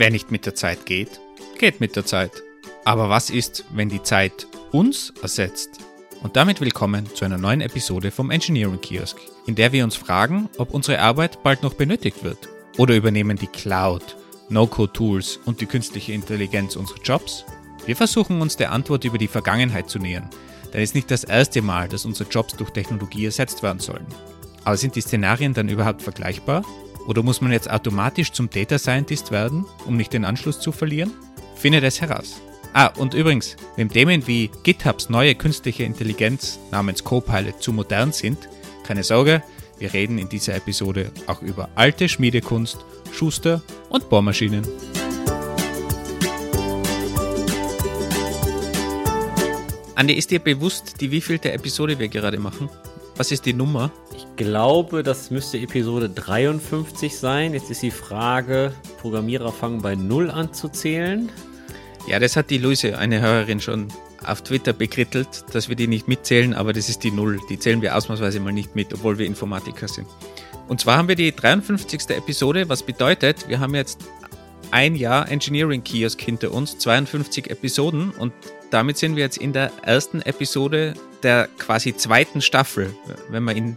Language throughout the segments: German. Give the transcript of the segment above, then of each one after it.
Wer nicht mit der Zeit geht, geht mit der Zeit. Aber was ist, wenn die Zeit uns ersetzt? Und damit willkommen zu einer neuen Episode vom Engineering Kiosk, in der wir uns fragen, ob unsere Arbeit bald noch benötigt wird. Oder übernehmen die Cloud, No-Code-Tools und die künstliche Intelligenz unsere Jobs? Wir versuchen uns der Antwort über die Vergangenheit zu nähern, denn es ist nicht das erste Mal, dass unsere Jobs durch Technologie ersetzt werden sollen. Aber sind die Szenarien dann überhaupt vergleichbar? Oder muss man jetzt automatisch zum Data Scientist werden, um nicht den Anschluss zu verlieren? Finde das heraus. Ah, und übrigens, wenn Themen wie GitHubs neue künstliche Intelligenz namens Copilot zu modern sind, keine Sorge, wir reden in dieser Episode auch über alte Schmiedekunst, Schuster und Bohrmaschinen. Andi, ist dir bewusst, die wievielte Episode wir gerade machen? Was ist die Nummer? Ich glaube, das müsste Episode 53 sein. Jetzt ist die Frage, Programmierer fangen bei 0 an zu zählen. Ja, das hat die Luise, eine Hörerin, schon auf Twitter bekrittelt, dass wir die nicht mitzählen, aber das ist die Null. Die zählen wir ausnahmsweise mal nicht mit, obwohl wir Informatiker sind. Und zwar haben wir die 53. Episode, was bedeutet, wir haben jetzt ein Jahr Engineering Kiosk hinter uns, 52 Episoden und damit sind wir jetzt in der ersten Episode der quasi zweiten Staffel. Wenn man in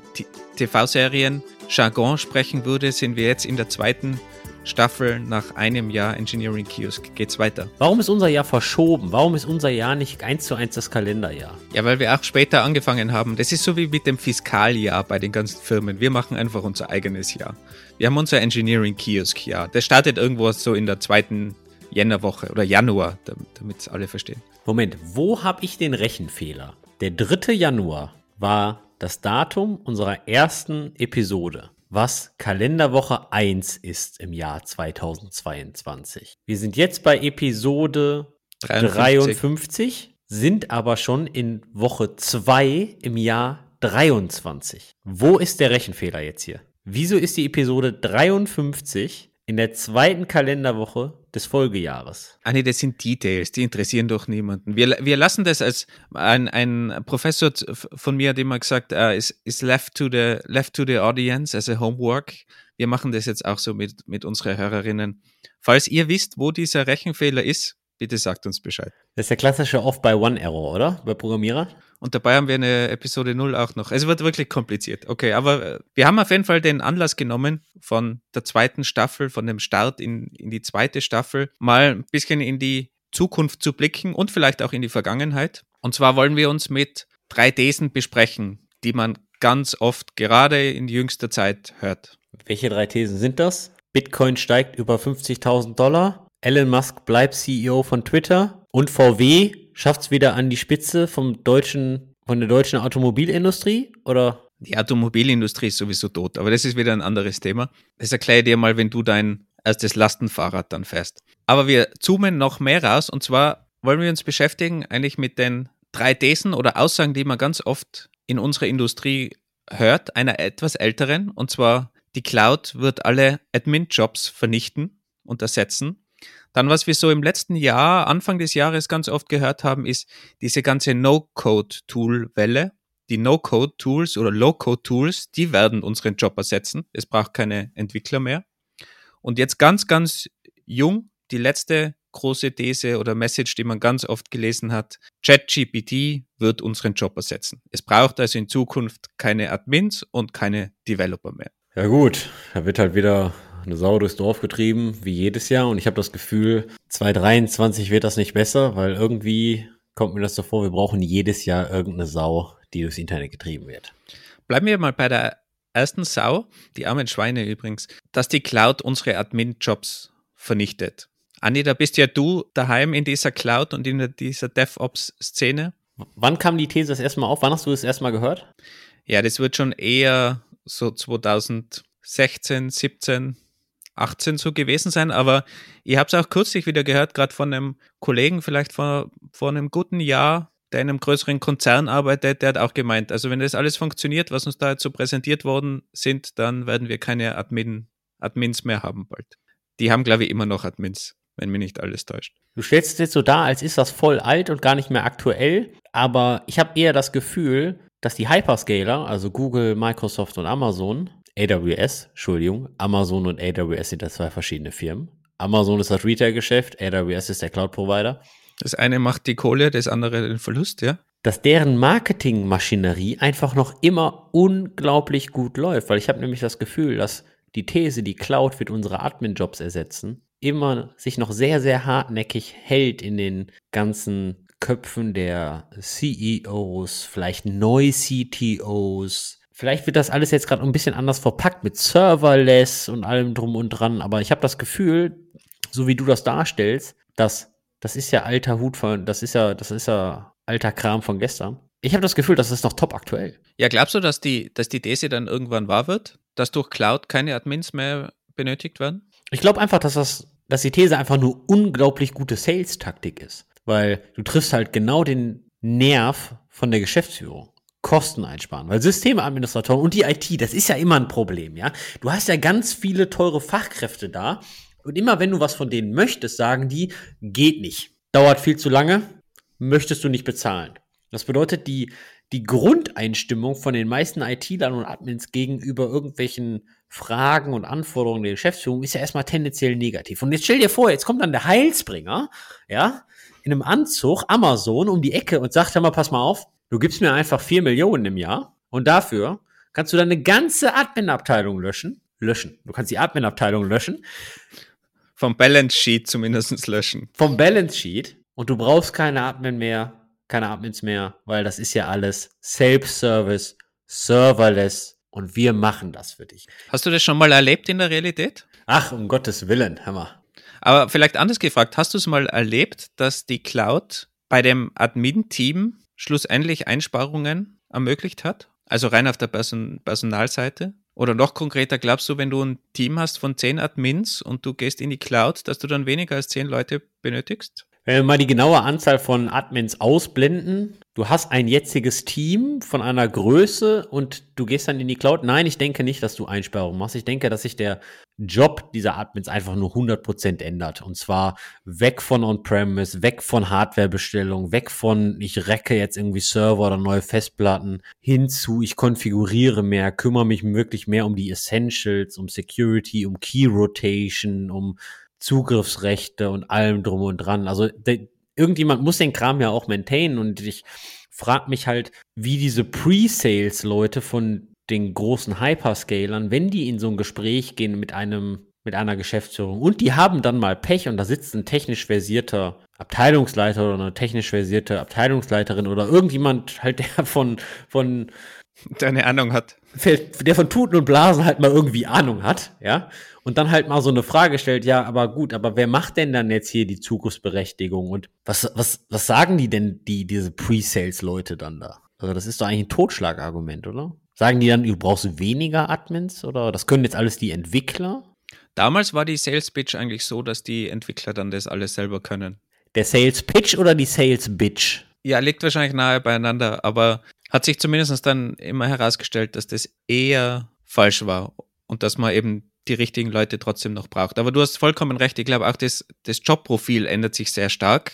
TV-Serien Jargon sprechen würde, sind wir jetzt in der zweiten Staffel nach einem Jahr Engineering Kiosk. Geht's weiter. Warum ist unser Jahr verschoben? Warum ist unser Jahr nicht eins zu eins das Kalenderjahr? Ja, weil wir auch später angefangen haben. Das ist so wie mit dem Fiskaljahr bei den ganzen Firmen. Wir machen einfach unser eigenes Jahr. Wir haben unser Engineering Kiosk Jahr. Das startet irgendwo so in der zweiten Jännerwoche oder Januar, damit es alle verstehen. Moment, wo habe ich den Rechenfehler? Der 3. Januar war das Datum unserer ersten Episode, was Kalenderwoche 1 ist im Jahr 2022. Wir sind jetzt bei Episode 53, 53 sind aber schon in Woche 2 im Jahr 23. Wo ist der Rechenfehler jetzt hier? Wieso ist die Episode 53 in der zweiten Kalenderwoche des Folgejahres. Ah nee, das sind Details, die interessieren doch niemanden. Wir, wir lassen das als ein, ein Professor von mir hat immer gesagt, uh, is, is left to the left to the audience as a homework. Wir machen das jetzt auch so mit, mit unseren Hörerinnen. Falls ihr wisst, wo dieser Rechenfehler ist, bitte sagt uns Bescheid. Das ist der klassische Off-by-One-Error, oder? Bei Programmierer? Und dabei haben wir eine Episode 0 auch noch. Es wird wirklich kompliziert. Okay, aber äh, wir haben auf jeden Fall den Anlass genommen von der zweiten Staffel, von dem Start in, in die zweite Staffel, mal ein bisschen in die Zukunft zu blicken und vielleicht auch in die Vergangenheit. Und zwar wollen wir uns mit drei Thesen besprechen, die man ganz oft gerade in jüngster Zeit hört. Welche drei Thesen sind das? Bitcoin steigt über 50.000 Dollar. Elon Musk bleibt CEO von Twitter und VW schafft es wieder an die Spitze vom deutschen, von der deutschen Automobilindustrie oder? Die Automobilindustrie ist sowieso tot, aber das ist wieder ein anderes Thema. Das erkläre ich dir mal, wenn du dein erstes Lastenfahrrad dann fährst. Aber wir zoomen noch mehr raus und zwar wollen wir uns beschäftigen eigentlich mit den drei Thesen oder Aussagen, die man ganz oft in unserer Industrie hört, einer etwas älteren, und zwar die Cloud wird alle Admin-Jobs vernichten und ersetzen. Dann, was wir so im letzten Jahr, Anfang des Jahres ganz oft gehört haben, ist diese ganze No-Code-Tool-Welle. Die No-Code-Tools oder Low-Code-Tools, die werden unseren Job ersetzen. Es braucht keine Entwickler mehr. Und jetzt ganz, ganz jung, die letzte große These oder Message, die man ganz oft gelesen hat. ChatGPT wird unseren Job ersetzen. Es braucht also in Zukunft keine Admins und keine Developer mehr. Ja gut, da wird halt wieder eine Sau durchs Dorf getrieben, wie jedes Jahr. Und ich habe das Gefühl, 2023 wird das nicht besser, weil irgendwie kommt mir das so vor, wir brauchen jedes Jahr irgendeine Sau, die durchs Internet getrieben wird. Bleiben wir mal bei der ersten Sau, die armen Schweine übrigens, dass die Cloud unsere Admin-Jobs vernichtet. Andi, da bist ja du daheim in dieser Cloud und in dieser DevOps-Szene. Wann kam die These das erste Mal auf? Wann hast du das erste Mal gehört? Ja, das wird schon eher so 2016, 17, 18 so gewesen sein, aber ich habe es auch kürzlich wieder gehört, gerade von einem Kollegen, vielleicht vor, vor einem guten Jahr, der in einem größeren Konzern arbeitet, der hat auch gemeint, also wenn das alles funktioniert, was uns da jetzt so präsentiert worden sind, dann werden wir keine Admin, Admins mehr haben bald. Die haben, glaube ich, immer noch Admins, wenn mich nicht alles täuscht. Du stellst es jetzt so dar, als ist das voll alt und gar nicht mehr aktuell, aber ich habe eher das Gefühl, dass die Hyperscaler, also Google, Microsoft und Amazon, AWS, Entschuldigung, Amazon und AWS sind da zwei verschiedene Firmen. Amazon ist das Retail-Geschäft, AWS ist der Cloud-Provider. Das eine macht die Kohle, das andere den Verlust, ja? Dass deren Marketingmaschinerie einfach noch immer unglaublich gut läuft, weil ich habe nämlich das Gefühl, dass die These, die Cloud wird unsere Admin-Jobs ersetzen, immer sich noch sehr, sehr hartnäckig hält in den ganzen Köpfen der CEOs, vielleicht Neu-CTOs. Vielleicht wird das alles jetzt gerade ein bisschen anders verpackt mit Serverless und allem drum und dran, aber ich habe das Gefühl, so wie du das darstellst, dass das ist ja alter Hut von, das ist ja, das ist ja alter Kram von gestern. Ich habe das Gefühl, das ist noch top aktuell. Ja, glaubst du, dass die, dass die These dann irgendwann wahr wird? Dass durch Cloud keine Admins mehr benötigt werden? Ich glaube einfach, dass das, dass die These einfach nur unglaublich gute Sales-Taktik ist. Weil du triffst halt genau den Nerv von der Geschäftsführung. Kosten einsparen. Weil Systemadministratoren und die IT, das ist ja immer ein Problem, ja. Du hast ja ganz viele teure Fachkräfte da und immer wenn du was von denen möchtest, sagen die, geht nicht. Dauert viel zu lange, möchtest du nicht bezahlen. Das bedeutet, die, die Grundeinstimmung von den meisten IT-Lern und Admins gegenüber irgendwelchen Fragen und Anforderungen der Geschäftsführung ist ja erstmal tendenziell negativ. Und jetzt stell dir vor, jetzt kommt dann der Heilsbringer, ja, in einem Anzug, Amazon, um die Ecke und sagt, hör mal, pass mal auf, du gibst mir einfach vier Millionen im Jahr und dafür kannst du deine ganze Admin-Abteilung löschen. Löschen. Du kannst die Admin-Abteilung löschen. Vom Balance Sheet zumindest löschen. Vom Balance Sheet. Und du brauchst keine Admin mehr, keine Admins mehr, weil das ist ja alles Self-Service, Serverless und wir machen das für dich. Hast du das schon mal erlebt in der Realität? Ach, um Gottes Willen, Hammer. Aber vielleicht anders gefragt, hast du es mal erlebt, dass die Cloud bei dem Admin-Team schlussendlich Einsparungen ermöglicht hat? Also rein auf der Person Personalseite? Oder noch konkreter, glaubst du, wenn du ein Team hast von zehn Admins und du gehst in die Cloud, dass du dann weniger als zehn Leute benötigst? Wenn wir mal die genaue Anzahl von Admins ausblenden, du hast ein jetziges Team von einer Größe und du gehst dann in die Cloud. Nein, ich denke nicht, dass du Einsparungen machst. Ich denke, dass sich der Job dieser Admins einfach nur 100% ändert. Und zwar weg von On-Premise, weg von Hardwarebestellung, weg von ich recke jetzt irgendwie Server oder neue Festplatten, hinzu ich konfiguriere mehr, kümmere mich wirklich mehr um die Essentials, um Security, um Key Rotation, um Zugriffsrechte und allem drum und dran. Also de, irgendjemand muss den Kram ja auch maintainen und ich frage mich halt, wie diese Pre-Sales-Leute von den großen Hyperscalern, wenn die in so ein Gespräch gehen mit einem mit einer Geschäftsführung und die haben dann mal Pech und da sitzt ein technisch versierter Abteilungsleiter oder eine technisch versierte Abteilungsleiterin oder irgendjemand halt der von von der eine Ahnung hat. Der von Tuten und Blasen halt mal irgendwie Ahnung hat, ja und dann halt mal so eine Frage stellt, ja, aber gut, aber wer macht denn dann jetzt hier die Zugriffsberechtigung und was, was, was sagen die denn, die, diese Pre-Sales-Leute dann da? Also das ist doch eigentlich ein Totschlagargument, oder? Sagen die dann, du brauchst weniger Admins oder das können jetzt alles die Entwickler? Damals war die Sales Pitch eigentlich so, dass die Entwickler dann das alles selber können. Der Sales Pitch oder die Sales Bitch? Ja, liegt wahrscheinlich nahe beieinander, aber hat sich zumindest dann immer herausgestellt, dass das eher falsch war und dass man eben die richtigen Leute trotzdem noch braucht. Aber du hast vollkommen recht. Ich glaube auch, das, das Jobprofil ändert sich sehr stark,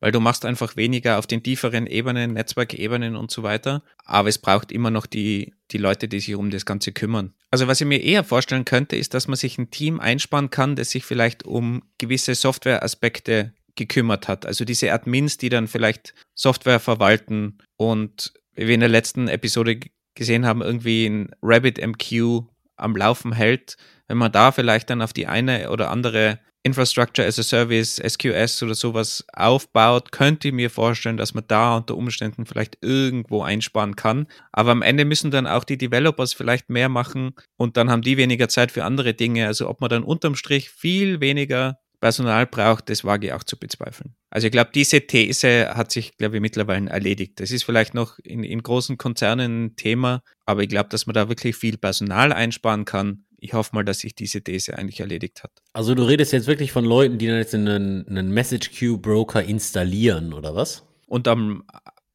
weil du machst einfach weniger auf den tieferen Ebenen, Netzwerkebenen und so weiter. Aber es braucht immer noch die, die Leute, die sich um das Ganze kümmern. Also was ich mir eher vorstellen könnte, ist, dass man sich ein Team einsparen kann, das sich vielleicht um gewisse Softwareaspekte gekümmert hat. Also diese Admins, die dann vielleicht Software verwalten und wie wir in der letzten Episode gesehen haben, irgendwie ein RabbitMQ am Laufen hält, wenn man da vielleicht dann auf die eine oder andere Infrastructure as a Service, SQS oder sowas aufbaut, könnte ich mir vorstellen, dass man da unter Umständen vielleicht irgendwo einsparen kann. Aber am Ende müssen dann auch die Developers vielleicht mehr machen und dann haben die weniger Zeit für andere Dinge. Also ob man dann unterm Strich viel weniger Personal braucht, das wage ich auch zu bezweifeln. Also ich glaube, diese These hat sich, glaube ich, mittlerweile erledigt. Das ist vielleicht noch in, in großen Konzernen ein Thema, aber ich glaube, dass man da wirklich viel Personal einsparen kann. Ich hoffe mal, dass sich diese These eigentlich erledigt hat. Also du redest jetzt wirklich von Leuten, die dann jetzt einen, einen Message Queue Broker installieren, oder was? Und am,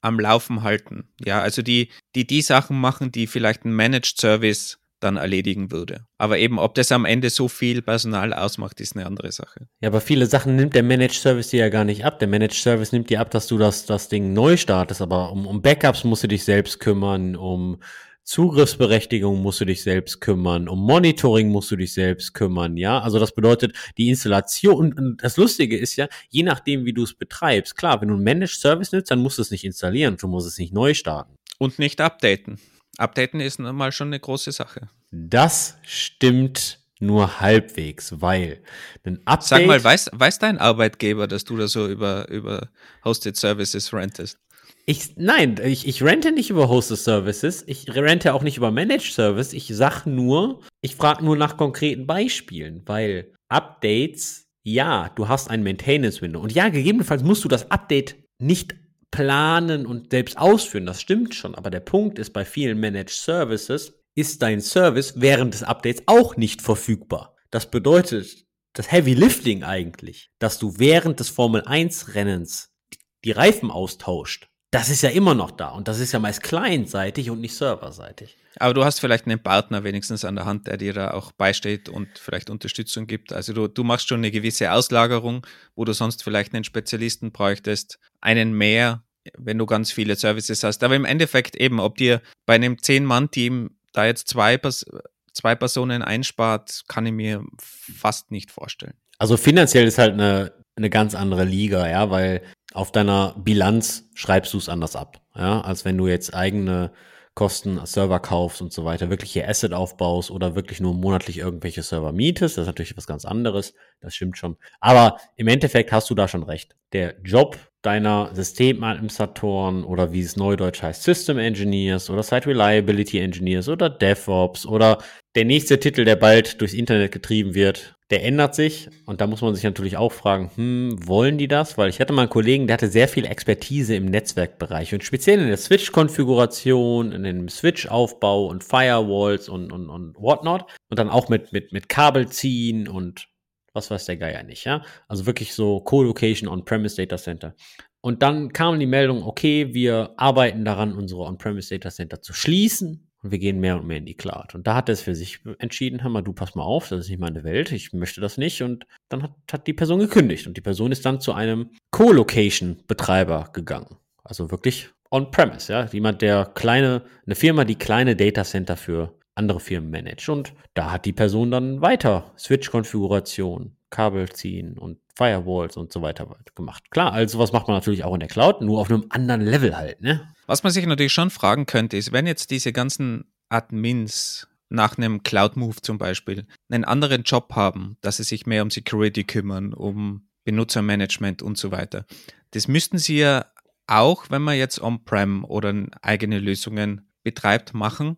am Laufen halten. Ja, also die, die die Sachen machen, die vielleicht ein Managed Service dann erledigen würde. Aber eben, ob das am Ende so viel Personal ausmacht, ist eine andere Sache. Ja, aber viele Sachen nimmt der Managed Service dir ja gar nicht ab. Der Managed Service nimmt dir ab, dass du das, das Ding neu startest, aber um, um Backups musst du dich selbst kümmern, um Zugriffsberechtigung musst du dich selbst kümmern, um Monitoring musst du dich selbst kümmern, ja. Also das bedeutet, die Installation, und das Lustige ist ja, je nachdem, wie du es betreibst, klar, wenn du ein Managed Service nutzt, dann musst du es nicht installieren, du musst es nicht neu starten. Und nicht updaten. Updaten ist mal schon eine große Sache. Das stimmt nur halbwegs, weil ein Update. Sag mal, weiß, weiß dein Arbeitgeber, dass du da so über, über Hosted Services rentest? Ich, nein, ich, ich rente nicht über Hosted Services. Ich rente auch nicht über Managed Service. Ich sag nur, ich frage nur nach konkreten Beispielen, weil Updates, ja, du hast ein Maintenance Window. Und ja, gegebenenfalls musst du das Update nicht planen und selbst ausführen. Das stimmt schon. Aber der Punkt ist, bei vielen Managed Services ist dein Service während des Updates auch nicht verfügbar. Das bedeutet, das Heavy Lifting eigentlich, dass du während des Formel 1 Rennens die Reifen austauscht, das ist ja immer noch da und das ist ja meist clientseitig und nicht serverseitig. Aber du hast vielleicht einen Partner wenigstens an der Hand, der dir da auch beisteht und vielleicht Unterstützung gibt. Also du, du machst schon eine gewisse Auslagerung, wo du sonst vielleicht einen Spezialisten bräuchtest, einen mehr, wenn du ganz viele Services hast. Aber im Endeffekt eben, ob dir bei einem 10-Mann-Team da jetzt zwei, zwei Personen einspart, kann ich mir fast nicht vorstellen. Also finanziell ist halt eine, eine ganz andere Liga, ja, weil auf deiner Bilanz schreibst du es anders ab, ja, als wenn du jetzt eigene Kosten, Server kaufst und so weiter, wirklich hier Asset aufbaust oder wirklich nur monatlich irgendwelche Server mietest. Das ist natürlich was ganz anderes. Das stimmt schon. Aber im Endeffekt hast du da schon recht. Der Job deiner Systemadministratoren oder wie es neudeutsch heißt, System Engineers oder Site Reliability Engineers oder DevOps oder der nächste Titel, der bald durchs Internet getrieben wird, der ändert sich. Und da muss man sich natürlich auch fragen, hm, wollen die das? Weil ich hatte mal einen Kollegen, der hatte sehr viel Expertise im Netzwerkbereich und speziell in der Switch-Konfiguration, in dem Switch-Aufbau und Firewalls und, und, und whatnot. Und dann auch mit, mit, mit Kabel ziehen und was weiß der Geier nicht, ja? Also wirklich so Co-Location On-Premise Data Center. Und dann kam die Meldung, okay, wir arbeiten daran, unsere On-Premise Data Center zu schließen und wir gehen mehr und mehr in die Cloud. Und da hat er es für sich entschieden, hör mal, du pass mal auf, das ist nicht meine Welt, ich möchte das nicht. Und dann hat, hat die Person gekündigt und die Person ist dann zu einem Co-Location-Betreiber gegangen. Also wirklich on-premise, ja. Jemand, der kleine, eine Firma, die kleine Data Center für andere Firmen managt. Und da hat die Person dann weiter Switch-Konfiguration, Kabel ziehen und Firewalls und so weiter gemacht. Klar, also was macht man natürlich auch in der Cloud, nur auf einem anderen Level halt, ne? Was man sich natürlich schon fragen könnte, ist, wenn jetzt diese ganzen Admins nach einem Cloud-Move zum Beispiel einen anderen Job haben, dass sie sich mehr um Security kümmern, um Benutzermanagement und so weiter. Das müssten sie ja auch, wenn man jetzt On-Prem oder eigene Lösungen betreibt, machen.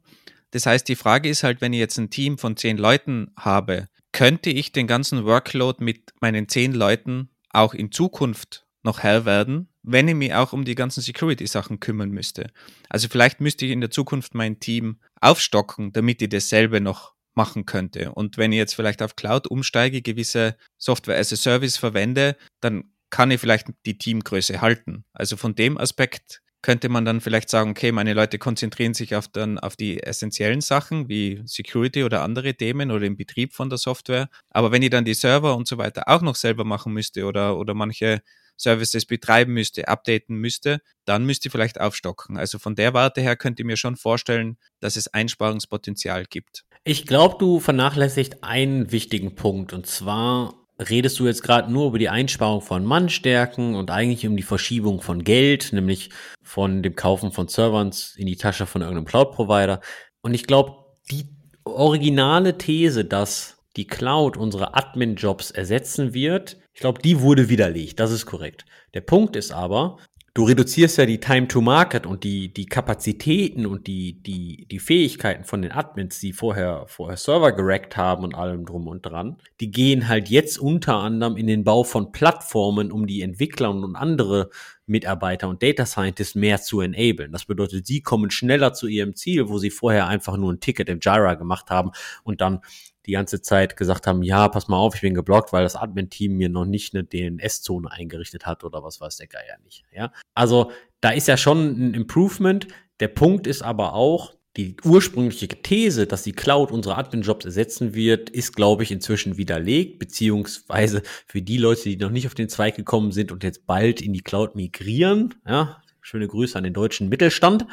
Das heißt, die Frage ist halt, wenn ich jetzt ein Team von zehn Leuten habe, könnte ich den ganzen Workload mit meinen zehn Leuten auch in Zukunft noch Herr werden, wenn ich mich auch um die ganzen Security-Sachen kümmern müsste. Also vielleicht müsste ich in der Zukunft mein Team aufstocken, damit ich dasselbe noch machen könnte. Und wenn ich jetzt vielleicht auf Cloud umsteige, gewisse Software as a Service verwende, dann kann ich vielleicht die Teamgröße halten. Also von dem Aspekt könnte man dann vielleicht sagen, okay, meine Leute konzentrieren sich auf, dann, auf die essentiellen Sachen wie Security oder andere Themen oder den Betrieb von der Software. Aber wenn ich dann die Server und so weiter auch noch selber machen müsste oder, oder manche Services betreiben müsste, updaten müsste, dann müsste ich vielleicht aufstocken. Also von der Warte her könnte ich mir schon vorstellen, dass es Einsparungspotenzial gibt. Ich glaube, du vernachlässigt einen wichtigen Punkt und zwar redest du jetzt gerade nur über die Einsparung von Mannstärken und eigentlich um die Verschiebung von Geld, nämlich von dem Kaufen von Servern in die Tasche von irgendeinem Cloud-Provider. Und ich glaube, die originale These, dass die Cloud unsere Admin-Jobs ersetzen wird, ich glaube, die wurde widerlegt. Das ist korrekt. Der Punkt ist aber, du reduzierst ja die Time to Market und die, die Kapazitäten und die, die, die Fähigkeiten von den Admins, die vorher, vorher Server gerackt haben und allem drum und dran. Die gehen halt jetzt unter anderem in den Bau von Plattformen, um die Entwickler und andere Mitarbeiter und Data Scientists mehr zu enablen. Das bedeutet, sie kommen schneller zu ihrem Ziel, wo sie vorher einfach nur ein Ticket im Jira gemacht haben und dann die ganze Zeit gesagt haben, ja, pass mal auf, ich bin geblockt, weil das Admin-Team mir noch nicht eine DNS-Zone eingerichtet hat oder was weiß der Geier nicht. Ja, also da ist ja schon ein Improvement. Der Punkt ist aber auch, die ursprüngliche These, dass die Cloud unsere Admin-Jobs ersetzen wird, ist, glaube ich, inzwischen widerlegt, beziehungsweise für die Leute, die noch nicht auf den Zweig gekommen sind und jetzt bald in die Cloud migrieren, ja, schöne Grüße an den deutschen Mittelstand,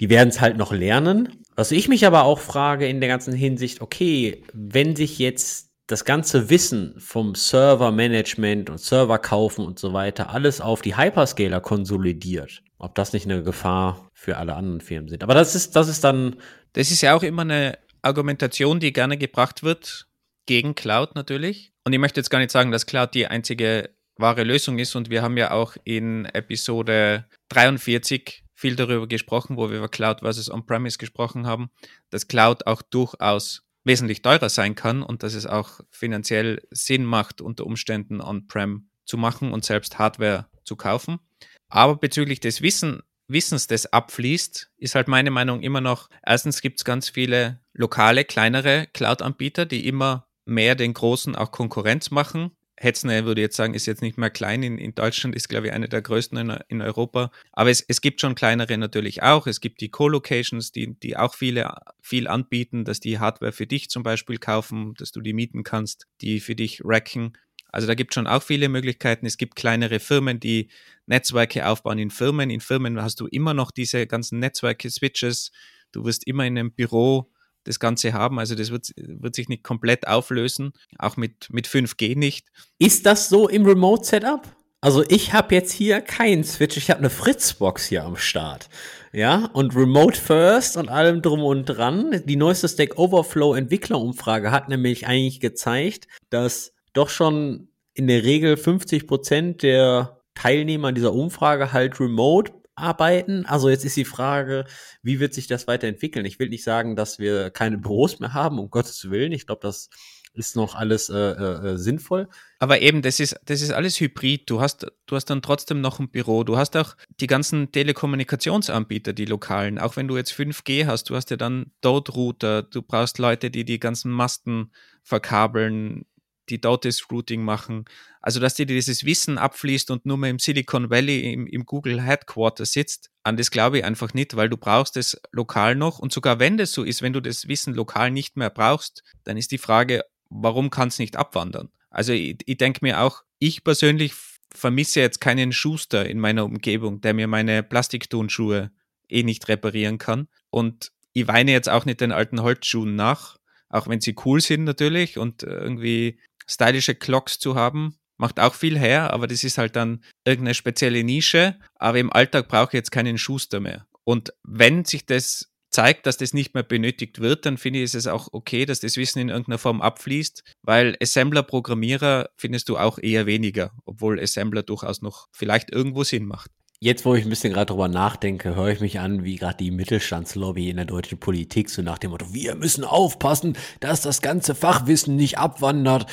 Die werden es halt noch lernen. Was ich mich aber auch frage in der ganzen Hinsicht, okay, wenn sich jetzt das ganze Wissen vom Server-Management und Server kaufen und so weiter alles auf die Hyperscaler konsolidiert, ob das nicht eine Gefahr für alle anderen Firmen sind. Aber das ist, das ist dann. Das ist ja auch immer eine Argumentation, die gerne gebracht wird, gegen Cloud natürlich. Und ich möchte jetzt gar nicht sagen, dass Cloud die einzige wahre Lösung ist. Und wir haben ja auch in Episode 43 viel darüber gesprochen, wo wir über Cloud versus On-Premise gesprochen haben, dass Cloud auch durchaus wesentlich teurer sein kann und dass es auch finanziell Sinn macht, unter Umständen On-Prem zu machen und selbst Hardware zu kaufen. Aber bezüglich des Wissen, Wissens, das abfließt, ist halt meine Meinung immer noch, erstens gibt es ganz viele lokale, kleinere Cloud-Anbieter, die immer mehr den großen auch Konkurrenz machen Hetzner würde jetzt sagen, ist jetzt nicht mehr klein. In, in Deutschland ist, glaube ich, eine der größten in, in Europa. Aber es, es gibt schon kleinere natürlich auch. Es gibt die Co-Locations, die, die auch viele, viel anbieten, dass die Hardware für dich zum Beispiel kaufen, dass du die mieten kannst, die für dich racken. Also da gibt es schon auch viele Möglichkeiten. Es gibt kleinere Firmen, die Netzwerke aufbauen in Firmen. In Firmen hast du immer noch diese ganzen Netzwerke, Switches. Du wirst immer in einem Büro das Ganze haben. Also das wird, wird sich nicht komplett auflösen, auch mit, mit 5G nicht. Ist das so im Remote-Setup? Also ich habe jetzt hier keinen Switch, ich habe eine Fritzbox hier am Start. Ja, und Remote First und allem drum und dran. Die neueste Stack Overflow Entwicklerumfrage hat nämlich eigentlich gezeigt, dass doch schon in der Regel 50 Prozent der Teilnehmer dieser Umfrage halt remote arbeiten. Also jetzt ist die Frage, wie wird sich das weiterentwickeln? Ich will nicht sagen, dass wir keine Büros mehr haben, um Gottes Willen. Ich glaube, das ist noch alles äh, äh, äh, sinnvoll. Aber eben, das ist, das ist alles hybrid. Du hast, du hast dann trotzdem noch ein Büro. Du hast auch die ganzen Telekommunikationsanbieter, die lokalen. Auch wenn du jetzt 5G hast, du hast ja dann Dot-Router. Du brauchst Leute, die die ganzen Masten verkabeln die dort das Routing machen. Also, dass dir dieses Wissen abfließt und nur mehr im Silicon Valley im, im Google Headquarter sitzt, an das glaube ich einfach nicht, weil du brauchst es lokal noch. Und sogar wenn das so ist, wenn du das Wissen lokal nicht mehr brauchst, dann ist die Frage, warum kann es nicht abwandern? Also, ich, ich denke mir auch, ich persönlich vermisse jetzt keinen Schuster in meiner Umgebung, der mir meine Plastiktonschuhe eh nicht reparieren kann. Und ich weine jetzt auch nicht den alten Holzschuhen nach, auch wenn sie cool sind natürlich und irgendwie stylische Clocks zu haben, macht auch viel her, aber das ist halt dann irgendeine spezielle Nische. Aber im Alltag brauche ich jetzt keinen Schuster mehr. Und wenn sich das zeigt, dass das nicht mehr benötigt wird, dann finde ich es auch okay, dass das Wissen in irgendeiner Form abfließt, weil Assembler-Programmierer findest du auch eher weniger, obwohl Assembler durchaus noch vielleicht irgendwo Sinn macht. Jetzt, wo ich ein bisschen gerade drüber nachdenke, höre ich mich an, wie gerade die Mittelstandslobby in der deutschen Politik, so nach dem Motto, wir müssen aufpassen, dass das ganze Fachwissen nicht abwandert.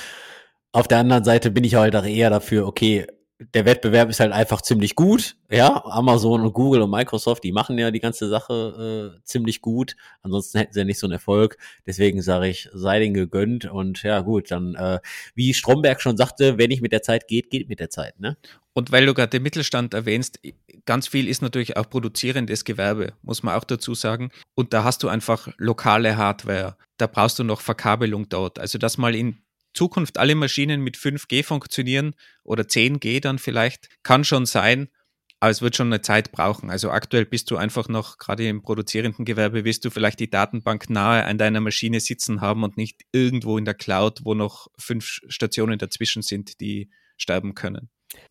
Auf der anderen Seite bin ich halt auch eher dafür, okay, der Wettbewerb ist halt einfach ziemlich gut. Ja, Amazon und Google und Microsoft, die machen ja die ganze Sache äh, ziemlich gut. Ansonsten hätten sie ja nicht so einen Erfolg. Deswegen sage ich, sei denen gegönnt. Und ja, gut, dann, äh, wie Stromberg schon sagte, wenn nicht mit der Zeit geht, geht mit der Zeit. Ne? Und weil du gerade den Mittelstand erwähnst, ganz viel ist natürlich auch produzierendes Gewerbe, muss man auch dazu sagen. Und da hast du einfach lokale Hardware. Da brauchst du noch Verkabelung dort. Also, dass mal in Zukunft alle Maschinen mit 5G funktionieren oder 10G dann vielleicht, kann schon sein, aber es wird schon eine Zeit brauchen. Also aktuell bist du einfach noch, gerade im produzierenden Gewerbe, wirst du vielleicht die Datenbank nahe an deiner Maschine sitzen haben und nicht irgendwo in der Cloud, wo noch fünf Stationen dazwischen sind, die sterben können.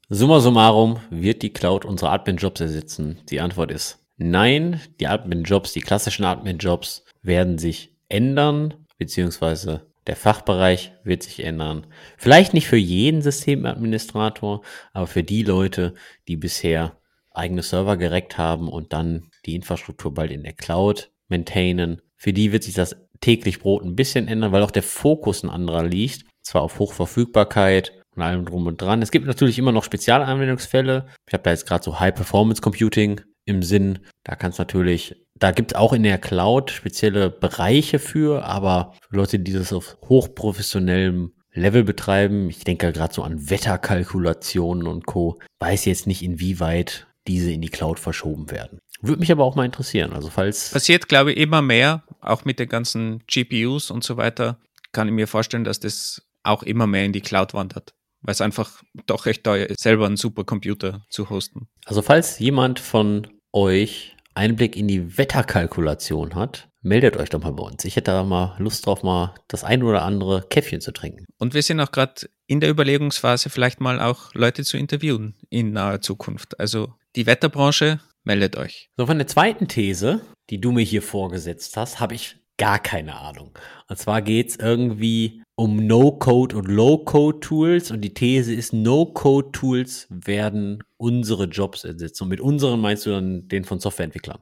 Summa summarum, wird die Cloud unsere Admin-Jobs ersetzen? Die Antwort ist nein. Die Admin-Jobs, die klassischen Admin-Jobs werden sich ändern, beziehungsweise der Fachbereich wird sich ändern. Vielleicht nicht für jeden Systemadministrator, aber für die Leute, die bisher eigene Server gereckt haben und dann die Infrastruktur bald in der Cloud maintainen. Für die wird sich das täglich Brot ein bisschen ändern, weil auch der Fokus ein anderer liegt. Zwar auf Hochverfügbarkeit und allem drum und dran. Es gibt natürlich immer noch Spezialanwendungsfälle. Ich habe da jetzt gerade so High Performance Computing im Sinn. Da kann es natürlich da gibt es auch in der Cloud spezielle Bereiche für, aber für Leute, die das auf hochprofessionellem Level betreiben, ich denke gerade so an Wetterkalkulationen und Co., weiß jetzt nicht, inwieweit diese in die Cloud verschoben werden. Würde mich aber auch mal interessieren. Also falls. Passiert, glaube ich, immer mehr, auch mit den ganzen GPUs und so weiter, kann ich mir vorstellen, dass das auch immer mehr in die Cloud wandert. Weil es einfach doch recht teuer ist, selber einen Supercomputer zu hosten. Also falls jemand von euch Einblick in die Wetterkalkulation hat, meldet euch doch mal bei uns. Ich hätte da mal Lust drauf, mal das ein oder andere Käffchen zu trinken. Und wir sind auch gerade in der Überlegungsphase, vielleicht mal auch Leute zu interviewen in naher Zukunft. Also die Wetterbranche, meldet euch. So, von der zweiten These, die du mir hier vorgesetzt hast, habe ich gar keine Ahnung. Und zwar geht es irgendwie um No-Code und Low-Code-Tools und die These ist, No-Code-Tools werden unsere Jobs ersetzen. Und mit unseren meinst du dann den von Softwareentwicklern?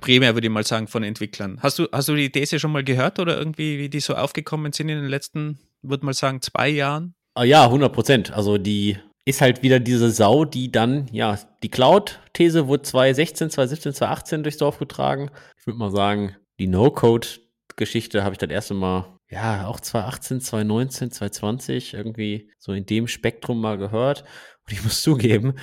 Primär würde ich mal sagen von Entwicklern. Hast du, hast du die These schon mal gehört oder irgendwie, wie die so aufgekommen sind in den letzten, würde mal sagen, zwei Jahren? Ah ja, 100 Prozent. Also die ist halt wieder diese Sau, die dann, ja, die Cloud-These wurde 2016, 2017, 2018 durchs Dorf getragen. Ich würde mal sagen, die No-Code-Geschichte habe ich das erste Mal, ja, auch 2018, 2019, 2020 irgendwie so in dem Spektrum mal gehört. Und ich muss zugeben,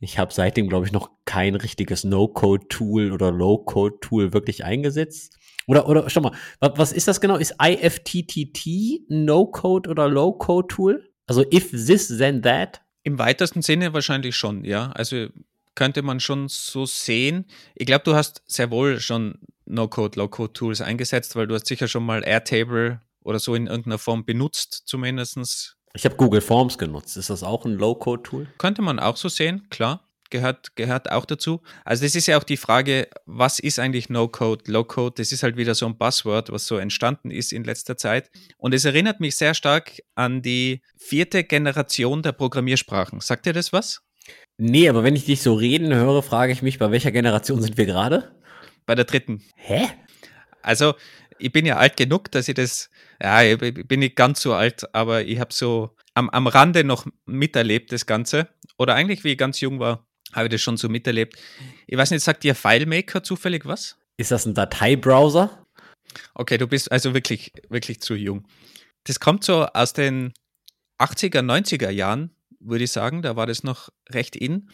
ich habe seitdem, glaube ich, noch kein richtiges No-Code-Tool oder Low-Code-Tool wirklich eingesetzt. Oder, oder, schau mal, was, was ist das genau? Ist IFTTT No-Code oder Low-Code-Tool? Also if this, then that? Im weitesten Sinne wahrscheinlich schon, ja. Also könnte man schon so sehen. Ich glaube, du hast sehr wohl schon No-Code, Low-Code-Tools eingesetzt, weil du hast sicher schon mal Airtable oder so in irgendeiner Form benutzt, zumindest. Ich habe Google Forms genutzt. Ist das auch ein Low-Code-Tool? Könnte man auch so sehen, klar. Gehört, gehört auch dazu. Also das ist ja auch die Frage, was ist eigentlich No-Code, Low-Code? Das ist halt wieder so ein Buzzword, was so entstanden ist in letzter Zeit. Und es erinnert mich sehr stark an die vierte Generation der Programmiersprachen. Sagt dir das was? Nee, aber wenn ich dich so reden höre, frage ich mich, bei welcher Generation sind wir gerade? Bei der dritten. Hä? Also, ich bin ja alt genug, dass ich das, ja, ich bin nicht ganz so alt, aber ich habe so am, am Rande noch miterlebt, das Ganze. Oder eigentlich, wie ich ganz jung war, habe ich das schon so miterlebt. Ich weiß nicht, sagt dir FileMaker zufällig was? Ist das ein Dateibrowser? Okay, du bist also wirklich, wirklich zu jung. Das kommt so aus den 80er, 90er Jahren, würde ich sagen. Da war das noch recht in.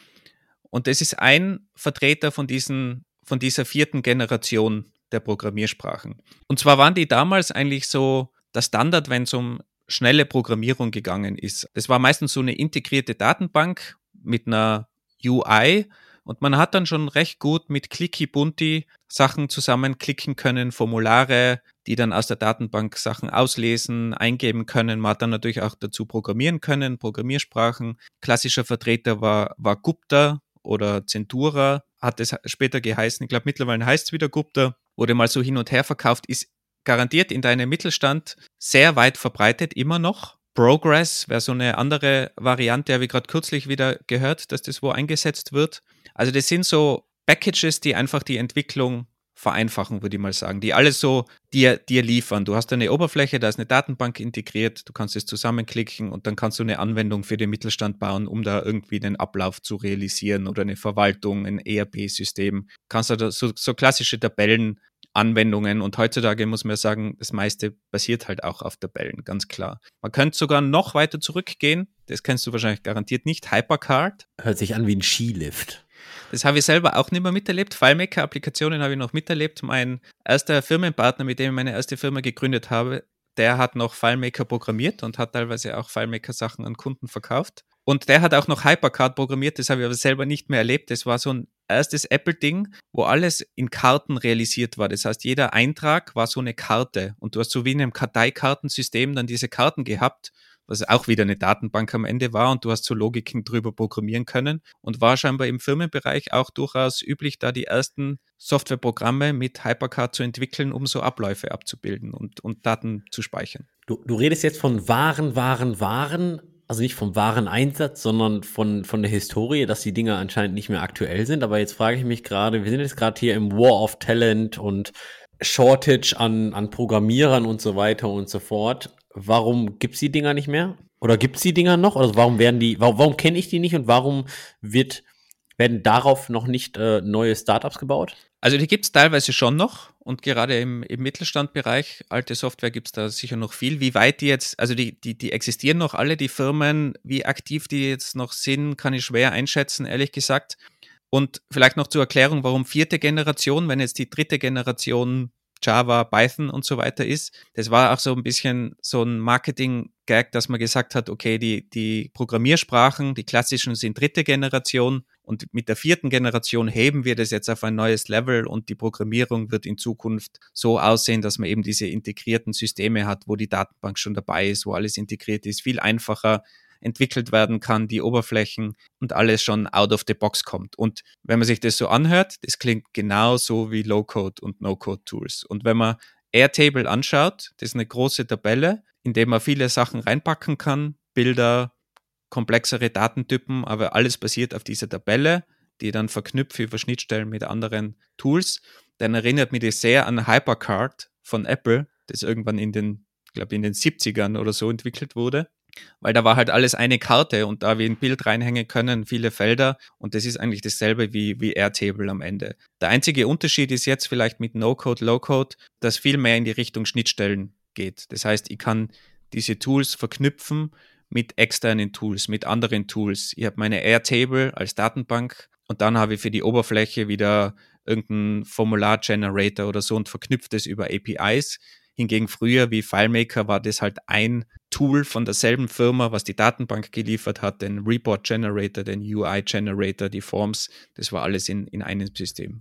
Und das ist ein Vertreter von diesen von dieser vierten Generation der Programmiersprachen. Und zwar waren die damals eigentlich so der Standard, wenn es um schnelle Programmierung gegangen ist. Das war meistens so eine integrierte Datenbank mit einer UI und man hat dann schon recht gut mit Clicky Bunti Sachen zusammenklicken können, Formulare, die dann aus der Datenbank Sachen auslesen, eingeben können. Man hat dann natürlich auch dazu programmieren können, Programmiersprachen. Klassischer Vertreter war, war Gupta oder Centura hat es später geheißen. Ich glaube, mittlerweile heißt es wieder Gupta, wurde mal so hin und her verkauft, ist garantiert in deinem Mittelstand sehr weit verbreitet, immer noch. Progress wäre so eine andere Variante, habe ich gerade kürzlich wieder gehört, dass das wo eingesetzt wird. Also das sind so Packages, die einfach die Entwicklung vereinfachen, würde ich mal sagen, die alles so dir, dir liefern. Du hast eine Oberfläche, da ist eine Datenbank integriert, du kannst es zusammenklicken und dann kannst du eine Anwendung für den Mittelstand bauen, um da irgendwie den Ablauf zu realisieren oder eine Verwaltung, ein ERP-System. Kannst du da so, so klassische Tabellenanwendungen und heutzutage muss man sagen, das meiste basiert halt auch auf Tabellen, ganz klar. Man könnte sogar noch weiter zurückgehen, das kennst du wahrscheinlich garantiert nicht, Hypercard. Hört sich an wie ein Skilift. Das habe ich selber auch nicht mehr miterlebt. FileMaker-Applikationen habe ich noch miterlebt. Mein erster Firmenpartner, mit dem ich meine erste Firma gegründet habe, der hat noch FileMaker programmiert und hat teilweise auch FileMaker-Sachen an Kunden verkauft. Und der hat auch noch Hypercard programmiert, das habe ich aber selber nicht mehr erlebt. Das war so ein erstes Apple-Ding, wo alles in Karten realisiert war. Das heißt, jeder Eintrag war so eine Karte und du hast so wie in einem Karteikartensystem dann diese Karten gehabt was auch wieder eine Datenbank am Ende war und du hast so Logiken drüber programmieren können und war scheinbar im Firmenbereich auch durchaus üblich, da die ersten Softwareprogramme mit Hypercard zu entwickeln, um so Abläufe abzubilden und, und Daten zu speichern. Du, du redest jetzt von Waren, Waren, Waren, also nicht vom wahren Einsatz, sondern von, von der Historie, dass die Dinge anscheinend nicht mehr aktuell sind. Aber jetzt frage ich mich gerade, wir sind jetzt gerade hier im War of Talent und Shortage an, an Programmierern und so weiter und so fort warum gibt es die Dinger nicht mehr? Oder gibt es die Dinger noch? Oder warum werden die, warum, warum kenne ich die nicht und warum wird, werden darauf noch nicht äh, neue Startups gebaut? Also die gibt es teilweise schon noch und gerade im, im Mittelstandbereich, alte Software gibt es da sicher noch viel. Wie weit die jetzt, also die, die, die existieren noch alle, die Firmen, wie aktiv die jetzt noch sind, kann ich schwer einschätzen, ehrlich gesagt. Und vielleicht noch zur Erklärung, warum vierte Generation, wenn jetzt die dritte Generation Java, Python und so weiter ist. Das war auch so ein bisschen so ein Marketing-Gag, dass man gesagt hat, okay, die, die Programmiersprachen, die klassischen sind dritte Generation und mit der vierten Generation heben wir das jetzt auf ein neues Level und die Programmierung wird in Zukunft so aussehen, dass man eben diese integrierten Systeme hat, wo die Datenbank schon dabei ist, wo alles integriert ist, viel einfacher entwickelt werden kann, die Oberflächen und alles schon out of the box kommt. Und wenn man sich das so anhört, das klingt genauso wie Low-Code und No-Code-Tools. Und wenn man Airtable anschaut, das ist eine große Tabelle, in der man viele Sachen reinpacken kann, Bilder, komplexere Datentypen, aber alles basiert auf dieser Tabelle, die dann verknüpft über Schnittstellen mit anderen Tools. Dann erinnert mich das sehr an Hypercard von Apple, das irgendwann in den, glaube, in den 70ern oder so entwickelt wurde weil da war halt alles eine Karte und da wir ein Bild reinhängen können, viele Felder und das ist eigentlich dasselbe wie, wie Airtable am Ende. Der einzige Unterschied ist jetzt vielleicht mit No-Code, Low-Code, dass viel mehr in die Richtung Schnittstellen geht. Das heißt, ich kann diese Tools verknüpfen mit externen Tools, mit anderen Tools. Ich habe meine Airtable als Datenbank und dann habe ich für die Oberfläche wieder irgendeinen Formular-Generator oder so und verknüpft es über APIs. Hingegen früher wie FileMaker war das halt ein Tool von derselben Firma, was die Datenbank geliefert hat, den Report Generator, den UI Generator, die Forms, das war alles in, in einem System.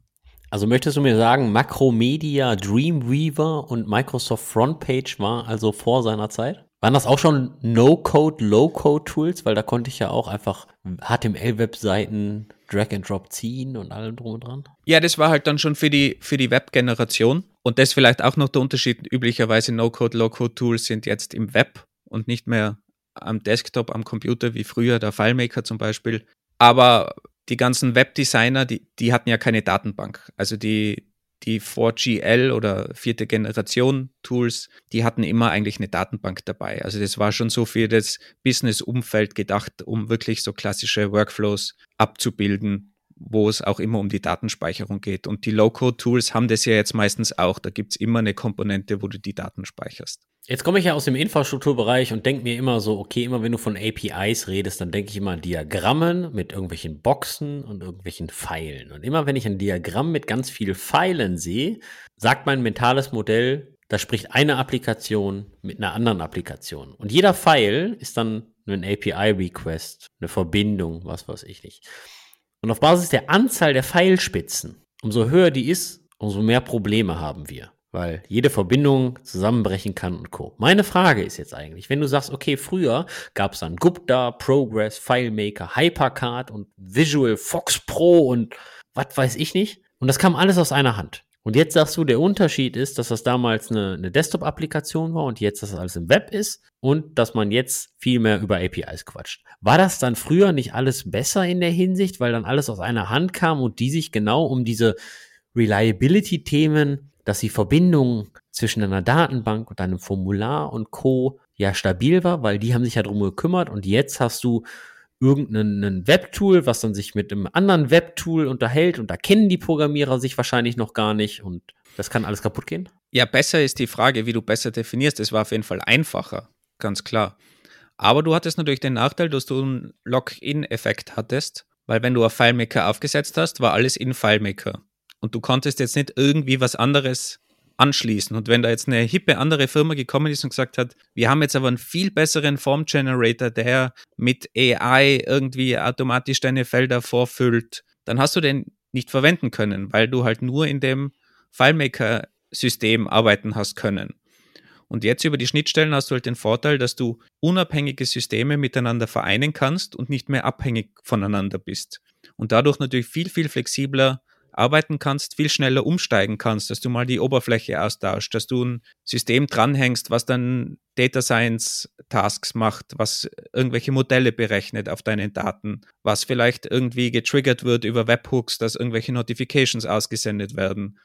Also möchtest du mir sagen, Macromedia, Dreamweaver und Microsoft Frontpage war also vor seiner Zeit? Waren das auch schon No-Code, Low-Code-Tools? Weil da konnte ich ja auch einfach HTML-Webseiten Drag and Drop ziehen und allem drum und dran. Ja, das war halt dann schon für die, für die Web-Generation. Und das vielleicht auch noch der Unterschied. Üblicherweise No-Code, Low-Code-Tools sind jetzt im Web und nicht mehr am Desktop, am Computer wie früher der FileMaker zum Beispiel. Aber die ganzen Webdesigner, die, die hatten ja keine Datenbank. Also die, die 4GL oder vierte Generation Tools, die hatten immer eigentlich eine Datenbank dabei. Also das war schon so für das Business-Umfeld gedacht, um wirklich so klassische Workflows abzubilden, wo es auch immer um die Datenspeicherung geht. Und die Low-Code-Tools haben das ja jetzt meistens auch. Da gibt es immer eine Komponente, wo du die Daten speicherst. Jetzt komme ich ja aus dem Infrastrukturbereich und denke mir immer so, okay, immer wenn du von APIs redest, dann denke ich immer an Diagrammen mit irgendwelchen Boxen und irgendwelchen Pfeilen. Und immer wenn ich ein Diagramm mit ganz vielen Pfeilen sehe, sagt mein mentales Modell, da spricht eine Applikation mit einer anderen Applikation. Und jeder Pfeil ist dann ein API-Request, eine Verbindung, was weiß ich nicht. Und auf Basis der Anzahl der Pfeilspitzen, umso höher die ist, umso mehr Probleme haben wir weil jede Verbindung zusammenbrechen kann und Co. Meine Frage ist jetzt eigentlich, wenn du sagst, okay, früher gab es dann Gupta, Progress, FileMaker, Hypercard und Visual Fox Pro und was weiß ich nicht. Und das kam alles aus einer Hand. Und jetzt sagst du, der Unterschied ist, dass das damals eine, eine Desktop-Applikation war und jetzt, dass das alles im Web ist und dass man jetzt viel mehr über APIs quatscht. War das dann früher nicht alles besser in der Hinsicht, weil dann alles aus einer Hand kam und die sich genau um diese Reliability-Themen dass die Verbindung zwischen einer Datenbank und einem Formular und Co. ja stabil war, weil die haben sich ja drum gekümmert und jetzt hast du irgendein Webtool, was dann sich mit einem anderen Webtool unterhält und da kennen die Programmierer sich wahrscheinlich noch gar nicht und das kann alles kaputt gehen? Ja, besser ist die Frage, wie du besser definierst. Es war auf jeden Fall einfacher, ganz klar. Aber du hattest natürlich den Nachteil, dass du einen Login-Effekt hattest, weil wenn du auf FileMaker aufgesetzt hast, war alles in FileMaker und du konntest jetzt nicht irgendwie was anderes anschließen. Und wenn da jetzt eine hippe andere Firma gekommen ist und gesagt hat, wir haben jetzt aber einen viel besseren Form Generator, der mit AI irgendwie automatisch deine Felder vorfüllt, dann hast du den nicht verwenden können, weil du halt nur in dem FileMaker-System arbeiten hast können. Und jetzt über die Schnittstellen hast du halt den Vorteil, dass du unabhängige Systeme miteinander vereinen kannst und nicht mehr abhängig voneinander bist. Und dadurch natürlich viel, viel flexibler arbeiten kannst, viel schneller umsteigen kannst, dass du mal die Oberfläche austauscht, dass du ein System dranhängst, was dann Data Science Tasks macht, was irgendwelche Modelle berechnet auf deinen Daten, was vielleicht irgendwie getriggert wird über Webhooks, dass irgendwelche Notifications ausgesendet werden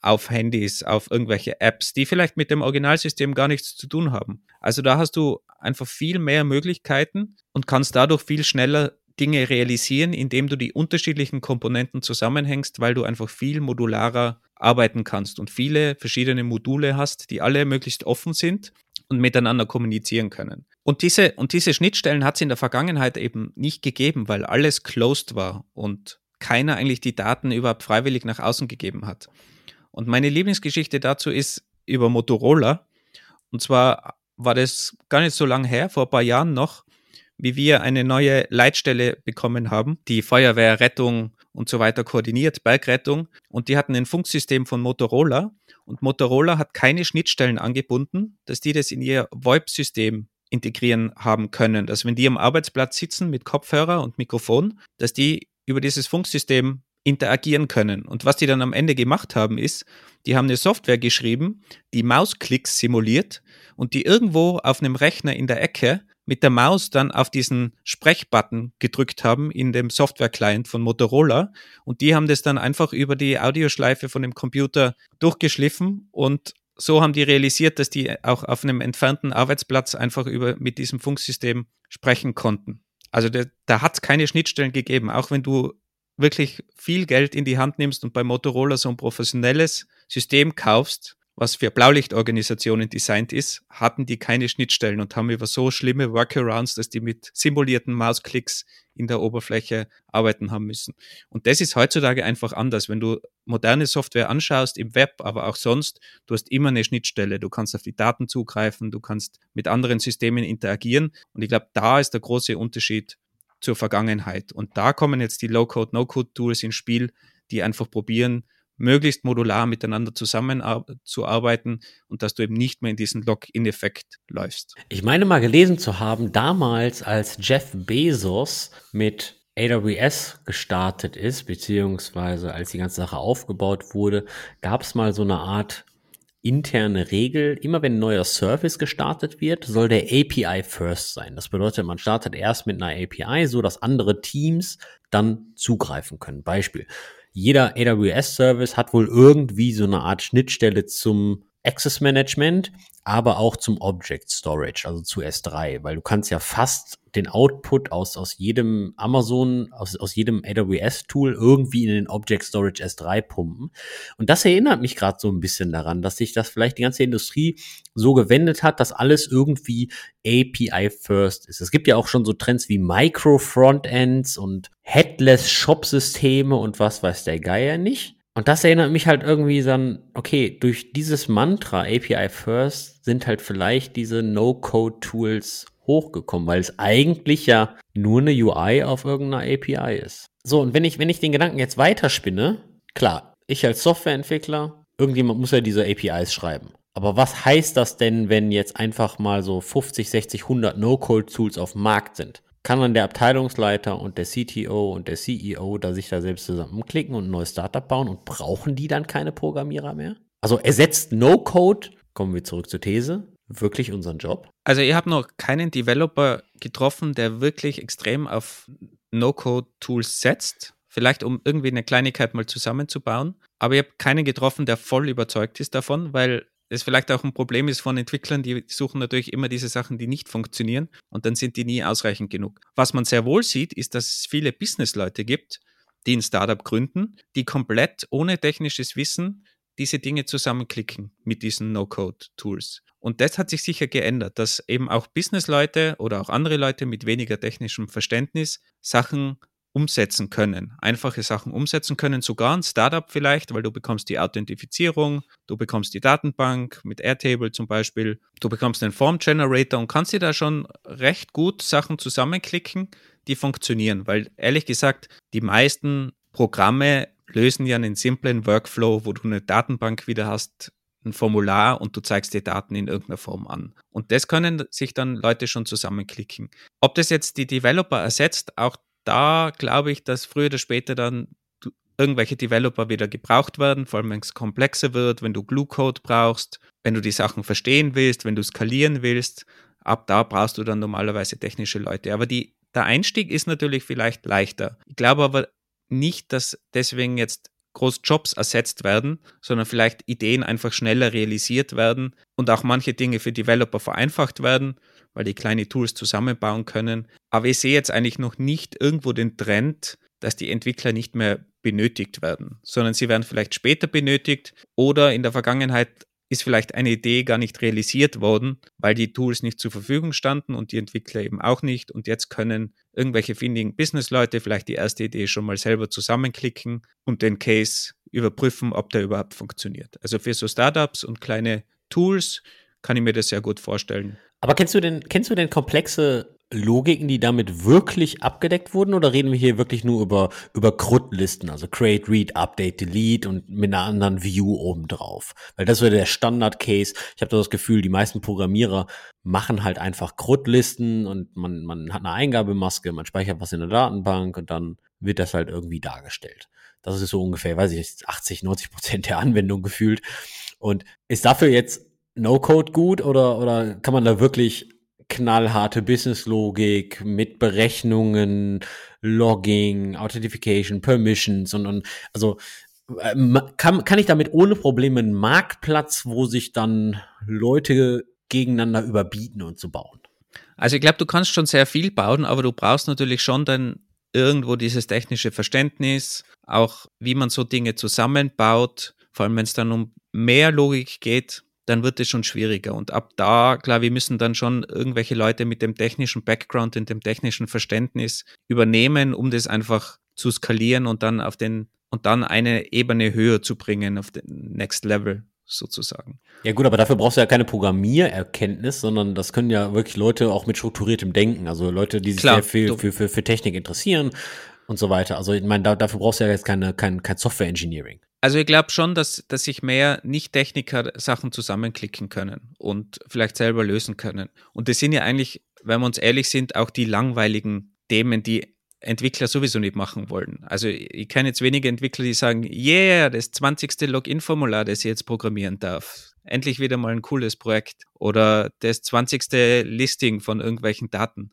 auf Handys, auf irgendwelche Apps, die vielleicht mit dem Originalsystem gar nichts zu tun haben. Also da hast du einfach viel mehr Möglichkeiten und kannst dadurch viel schneller Dinge realisieren, indem du die unterschiedlichen Komponenten zusammenhängst, weil du einfach viel modularer arbeiten kannst und viele verschiedene Module hast, die alle möglichst offen sind und miteinander kommunizieren können. Und diese, und diese Schnittstellen hat es in der Vergangenheit eben nicht gegeben, weil alles closed war und keiner eigentlich die Daten überhaupt freiwillig nach außen gegeben hat. Und meine Lieblingsgeschichte dazu ist über Motorola. Und zwar war das gar nicht so lange her, vor ein paar Jahren noch, wie wir eine neue Leitstelle bekommen haben, die Feuerwehr, Rettung und so weiter koordiniert, Bergrettung. Und die hatten ein Funksystem von Motorola. Und Motorola hat keine Schnittstellen angebunden, dass die das in ihr VoIP-System integrieren haben können. Dass wenn die am Arbeitsplatz sitzen mit Kopfhörer und Mikrofon, dass die über dieses Funksystem interagieren können. Und was die dann am Ende gemacht haben, ist, die haben eine Software geschrieben, die Mausklicks simuliert und die irgendwo auf einem Rechner in der Ecke mit der Maus dann auf diesen Sprechbutton gedrückt haben in dem Software-Client von Motorola. Und die haben das dann einfach über die Audioschleife von dem Computer durchgeschliffen und so haben die realisiert, dass die auch auf einem entfernten Arbeitsplatz einfach über, mit diesem Funksystem sprechen konnten. Also da, da hat es keine Schnittstellen gegeben, auch wenn du wirklich viel Geld in die Hand nimmst und bei Motorola so ein professionelles System kaufst, was für Blaulichtorganisationen designt ist, hatten die keine Schnittstellen und haben über so schlimme Workarounds, dass die mit simulierten Mausklicks in der Oberfläche arbeiten haben müssen. Und das ist heutzutage einfach anders. Wenn du moderne Software anschaust, im Web, aber auch sonst, du hast immer eine Schnittstelle. Du kannst auf die Daten zugreifen, du kannst mit anderen Systemen interagieren. Und ich glaube, da ist der große Unterschied zur Vergangenheit. Und da kommen jetzt die Low-Code, No-Code-Tools ins Spiel, die einfach probieren, möglichst modular miteinander zusammenzuarbeiten und dass du eben nicht mehr in diesen Login-Effekt läufst. Ich meine mal gelesen zu haben, damals als Jeff Bezos mit AWS gestartet ist, beziehungsweise als die ganze Sache aufgebaut wurde, gab es mal so eine Art interne Regel, immer wenn ein neuer Service gestartet wird, soll der API first sein. Das bedeutet, man startet erst mit einer API, so dass andere Teams dann zugreifen können. Beispiel jeder AWS-Service hat wohl irgendwie so eine Art Schnittstelle zum Access Management, aber auch zum Object Storage, also zu S3, weil du kannst ja fast den Output aus, aus jedem Amazon, aus, aus jedem AWS-Tool irgendwie in den Object Storage S3 pumpen. Und das erinnert mich gerade so ein bisschen daran, dass sich das vielleicht die ganze Industrie so gewendet hat, dass alles irgendwie API First ist. Es gibt ja auch schon so Trends wie Micro-Frontends und Headless-Shop-Systeme und was weiß der Geier nicht. Und das erinnert mich halt irgendwie dann, okay, durch dieses Mantra API First sind halt vielleicht diese No-Code-Tools hochgekommen, weil es eigentlich ja nur eine UI auf irgendeiner API ist. So, und wenn ich, wenn ich den Gedanken jetzt weiterspinne, klar, ich als Softwareentwickler, irgendjemand muss ja diese APIs schreiben. Aber was heißt das denn, wenn jetzt einfach mal so 50, 60, 100 No-Code-Tools auf dem Markt sind? Kann dann der Abteilungsleiter und der CTO und der CEO da sich da selbst zusammenklicken und ein neues Startup bauen und brauchen die dann keine Programmierer mehr? Also ersetzt No-Code, kommen wir zurück zur These, wirklich unseren Job? Also ihr habt noch keinen Developer getroffen, der wirklich extrem auf No-Code-Tools setzt. Vielleicht um irgendwie eine Kleinigkeit mal zusammenzubauen. Aber ihr habt keinen getroffen, der voll überzeugt ist davon, weil das vielleicht auch ein Problem ist von Entwicklern, die suchen natürlich immer diese Sachen, die nicht funktionieren und dann sind die nie ausreichend genug. Was man sehr wohl sieht, ist, dass es viele Businessleute gibt, die ein Startup gründen, die komplett ohne technisches Wissen diese Dinge zusammenklicken mit diesen No-Code-Tools. Und das hat sich sicher geändert, dass eben auch Businessleute oder auch andere Leute mit weniger technischem Verständnis Sachen umsetzen können, einfache Sachen umsetzen können, sogar ein Startup vielleicht, weil du bekommst die Authentifizierung, du bekommst die Datenbank mit Airtable zum Beispiel, du bekommst den Form Generator und kannst dir da schon recht gut Sachen zusammenklicken, die funktionieren, weil ehrlich gesagt, die meisten Programme lösen ja einen simplen Workflow, wo du eine Datenbank wieder hast, ein Formular und du zeigst die Daten in irgendeiner Form an. Und das können sich dann Leute schon zusammenklicken. Ob das jetzt die Developer ersetzt, auch da glaube ich, dass früher oder später dann irgendwelche Developer wieder gebraucht werden, vor allem wenn es komplexer wird, wenn du Glue-Code brauchst, wenn du die Sachen verstehen willst, wenn du skalieren willst. Ab da brauchst du dann normalerweise technische Leute. Aber die, der Einstieg ist natürlich vielleicht leichter. Ich glaube aber nicht, dass deswegen jetzt groß Jobs ersetzt werden, sondern vielleicht Ideen einfach schneller realisiert werden und auch manche Dinge für Developer vereinfacht werden weil die kleine Tools zusammenbauen können. Aber ich sehe jetzt eigentlich noch nicht irgendwo den Trend, dass die Entwickler nicht mehr benötigt werden, sondern sie werden vielleicht später benötigt oder in der Vergangenheit ist vielleicht eine Idee gar nicht realisiert worden, weil die Tools nicht zur Verfügung standen und die Entwickler eben auch nicht. Und jetzt können irgendwelche findigen Businessleute vielleicht die erste Idee schon mal selber zusammenklicken und den Case überprüfen, ob der überhaupt funktioniert. Also für so Startups und kleine Tools kann ich mir das sehr gut vorstellen. Aber kennst du denn, kennst du denn komplexe Logiken, die damit wirklich abgedeckt wurden, oder reden wir hier wirklich nur über, über CRUD-Listen, also Create, Read, Update, Delete und mit einer anderen View obendrauf? Weil das wäre der Standard-Case. Ich habe das Gefühl, die meisten Programmierer machen halt einfach CRUD-Listen und man, man hat eine Eingabemaske, man speichert was in der Datenbank und dann wird das halt irgendwie dargestellt. Das ist so ungefähr, weiß ich nicht, 80, 90 Prozent der Anwendung gefühlt. Und ist dafür jetzt No-Code gut oder, oder kann man da wirklich knallharte Business-Logik mit Berechnungen, Logging, Authentication, Permissions und, und also äh, kann, kann ich damit ohne Probleme einen Marktplatz, wo sich dann Leute gegeneinander überbieten und zu bauen? Also ich glaube, du kannst schon sehr viel bauen, aber du brauchst natürlich schon dann irgendwo dieses technische Verständnis, auch wie man so Dinge zusammenbaut, vor allem wenn es dann um mehr Logik geht, dann wird es schon schwieriger. Und ab da, klar, wir müssen dann schon irgendwelche Leute mit dem technischen Background und dem technischen Verständnis übernehmen, um das einfach zu skalieren und dann auf den und dann eine Ebene höher zu bringen, auf den Next Level sozusagen. Ja gut, aber dafür brauchst du ja keine Programmiererkenntnis, sondern das können ja wirklich Leute auch mit strukturiertem Denken, also Leute, die sich Klar, sehr viel für, für, für Technik interessieren und so weiter. Also ich meine, da, dafür brauchst du ja jetzt keine, kein, kein Software-Engineering. Also ich glaube schon, dass, dass sich mehr Nicht-Techniker Sachen zusammenklicken können und vielleicht selber lösen können. Und das sind ja eigentlich, wenn wir uns ehrlich sind, auch die langweiligen Themen, die Entwickler sowieso nicht machen wollen. Also ich kenne jetzt wenige Entwickler, die sagen, yeah, das 20. Login-Formular, das ich jetzt programmieren darf. Endlich wieder mal ein cooles Projekt. Oder das 20. Listing von irgendwelchen Daten.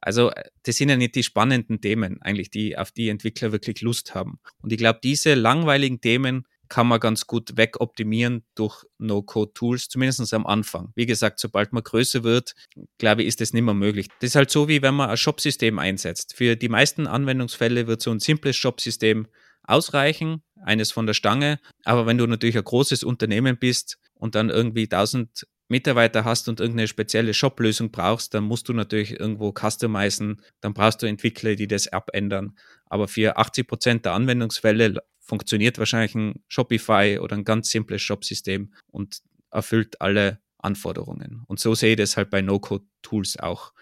Also äh, das sind ja nicht die spannenden Themen eigentlich, die auf die Entwickler wirklich Lust haben. Und ich glaube, diese langweiligen Themen kann man ganz gut wegoptimieren durch No-Code-Tools, zumindest am Anfang. Wie gesagt, sobald man größer wird, glaube ich, ist das nicht mehr möglich. Das ist halt so, wie wenn man ein Shop-System einsetzt. Für die meisten Anwendungsfälle wird so ein simples Shop-System ausreichen, eines von der Stange. Aber wenn du natürlich ein großes Unternehmen bist und dann irgendwie 1000 Mitarbeiter hast und irgendeine spezielle Shop-Lösung brauchst, dann musst du natürlich irgendwo customizen, dann brauchst du Entwickler, die das abändern. Aber für 80 Prozent der Anwendungsfälle funktioniert wahrscheinlich ein Shopify oder ein ganz simples Shop-System und erfüllt alle Anforderungen. Und so sehe ich das halt bei No-Code-Tools auch.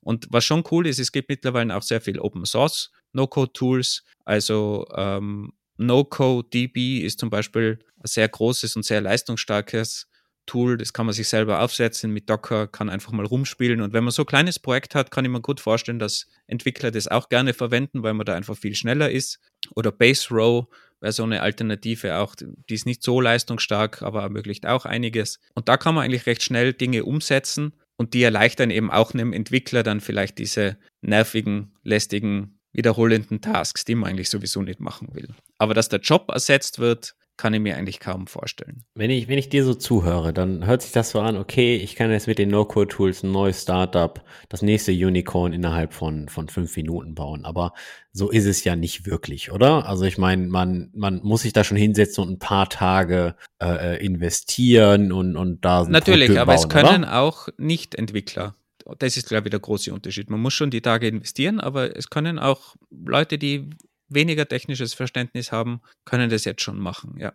Und was schon cool ist, es gibt mittlerweile auch sehr viel Open Source No-Code-Tools. Also ähm, No-Code-DB ist zum Beispiel ein sehr großes und sehr leistungsstarkes Tool, das kann man sich selber aufsetzen mit Docker, kann einfach mal rumspielen. Und wenn man so ein kleines Projekt hat, kann ich mir gut vorstellen, dass Entwickler das auch gerne verwenden, weil man da einfach viel schneller ist. Oder Base Row wäre so eine Alternative auch, die ist nicht so leistungsstark, aber ermöglicht auch einiges. Und da kann man eigentlich recht schnell Dinge umsetzen und die erleichtern eben auch einem Entwickler dann vielleicht diese nervigen, lästigen, wiederholenden Tasks, die man eigentlich sowieso nicht machen will. Aber dass der Job ersetzt wird, kann ich mir eigentlich kaum vorstellen. Wenn ich, wenn ich dir so zuhöre, dann hört sich das so an, okay, ich kann jetzt mit den No-Code-Tools ein neues Startup, das nächste Unicorn innerhalb von, von fünf Minuten bauen. Aber so ist es ja nicht wirklich, oder? Also ich meine, man, man muss sich da schon hinsetzen und ein paar Tage äh, investieren und, und da Natürlich, aber bauen, es können oder? auch Nicht-Entwickler das ist, glaube ich, der große Unterschied. Man muss schon die Tage investieren, aber es können auch Leute, die weniger technisches Verständnis haben, können das jetzt schon machen, ja.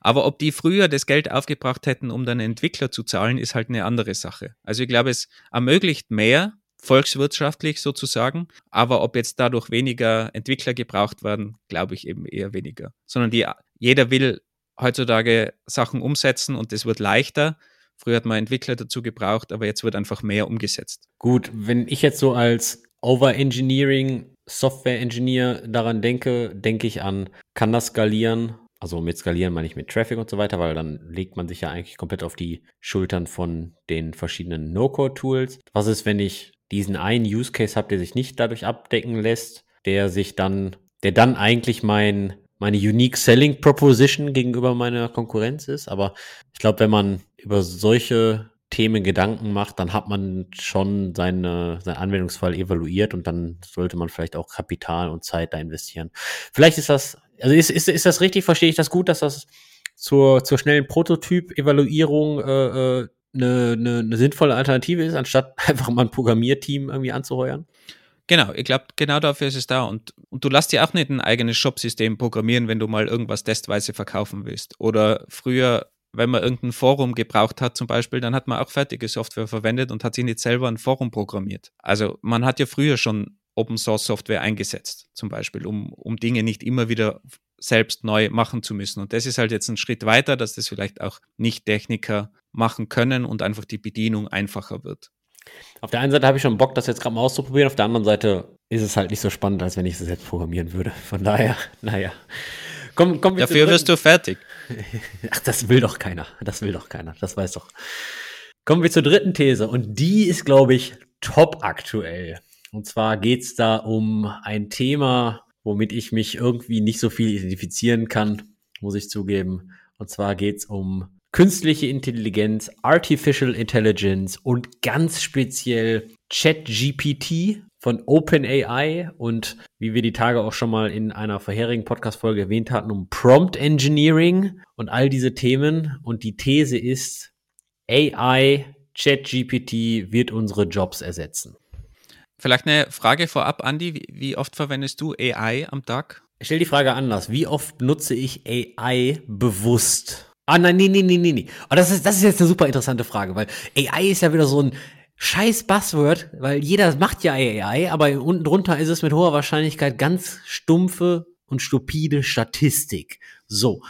Aber ob die früher das Geld aufgebracht hätten, um dann Entwickler zu zahlen, ist halt eine andere Sache. Also ich glaube, es ermöglicht mehr, volkswirtschaftlich sozusagen, aber ob jetzt dadurch weniger Entwickler gebraucht werden, glaube ich eben eher weniger. Sondern die, jeder will heutzutage Sachen umsetzen und es wird leichter. Früher hat man Entwickler dazu gebraucht, aber jetzt wird einfach mehr umgesetzt. Gut, wenn ich jetzt so als Overengineering Software-Engineer daran denke, denke ich an, kann das skalieren? Also mit skalieren meine ich mit Traffic und so weiter, weil dann legt man sich ja eigentlich komplett auf die Schultern von den verschiedenen No-Code-Tools. Was ist, wenn ich diesen einen Use Case habe, der sich nicht dadurch abdecken lässt, der sich dann, der dann eigentlich mein, meine Unique Selling Proposition gegenüber meiner Konkurrenz ist. Aber ich glaube, wenn man über solche Themen Gedanken macht, dann hat man schon seine, seinen Anwendungsfall evaluiert und dann sollte man vielleicht auch Kapital und Zeit da investieren. Vielleicht ist das, also ist, ist, ist das richtig, verstehe ich das gut, dass das zur, zur schnellen Prototyp-Evaluierung äh, äh, eine, eine, eine sinnvolle Alternative ist, anstatt einfach mal ein Programmierteam irgendwie anzuheuern? Genau, ich glaube, genau dafür ist es da. Und, und du lässt dir auch nicht ein eigenes Shopsystem programmieren, wenn du mal irgendwas testweise verkaufen willst. Oder früher, wenn man irgendein Forum gebraucht hat, zum Beispiel, dann hat man auch fertige Software verwendet und hat sich nicht selber ein Forum programmiert. Also man hat ja früher schon Open Source Software eingesetzt, zum Beispiel, um, um Dinge nicht immer wieder selbst neu machen zu müssen. Und das ist halt jetzt ein Schritt weiter, dass das vielleicht auch Nicht-Techniker machen können und einfach die Bedienung einfacher wird. Auf der einen Seite habe ich schon Bock, das jetzt gerade mal auszuprobieren, auf der anderen Seite ist es halt nicht so spannend, als wenn ich es selbst programmieren würde. Von daher, naja. Komm, komm Dafür wirst du fertig. Ach, das will doch keiner. Das will doch keiner. Das weiß doch. Kommen wir zur dritten These und die ist, glaube ich, top aktuell. Und zwar geht es da um ein Thema, womit ich mich irgendwie nicht so viel identifizieren kann, muss ich zugeben. Und zwar geht es um künstliche Intelligenz, Artificial Intelligence und ganz speziell ChatGPT von OpenAI und wie wir die Tage auch schon mal in einer vorherigen Podcast-Folge erwähnt hatten, um Prompt Engineering und all diese Themen. Und die These ist, AI, ChatGPT wird unsere Jobs ersetzen. Vielleicht eine Frage vorab, Andi. Wie, oft verwendest du AI am Tag? Ich stelle die Frage anders. Wie oft nutze ich AI bewusst? Ah, nein, nee, nee, nee, nee, nee. Aber das ist, das ist jetzt eine super interessante Frage, weil AI ist ja wieder so ein scheiß Buzzword, weil jeder macht ja AI, aber unten drunter ist es mit hoher Wahrscheinlichkeit ganz stumpfe und stupide Statistik. So.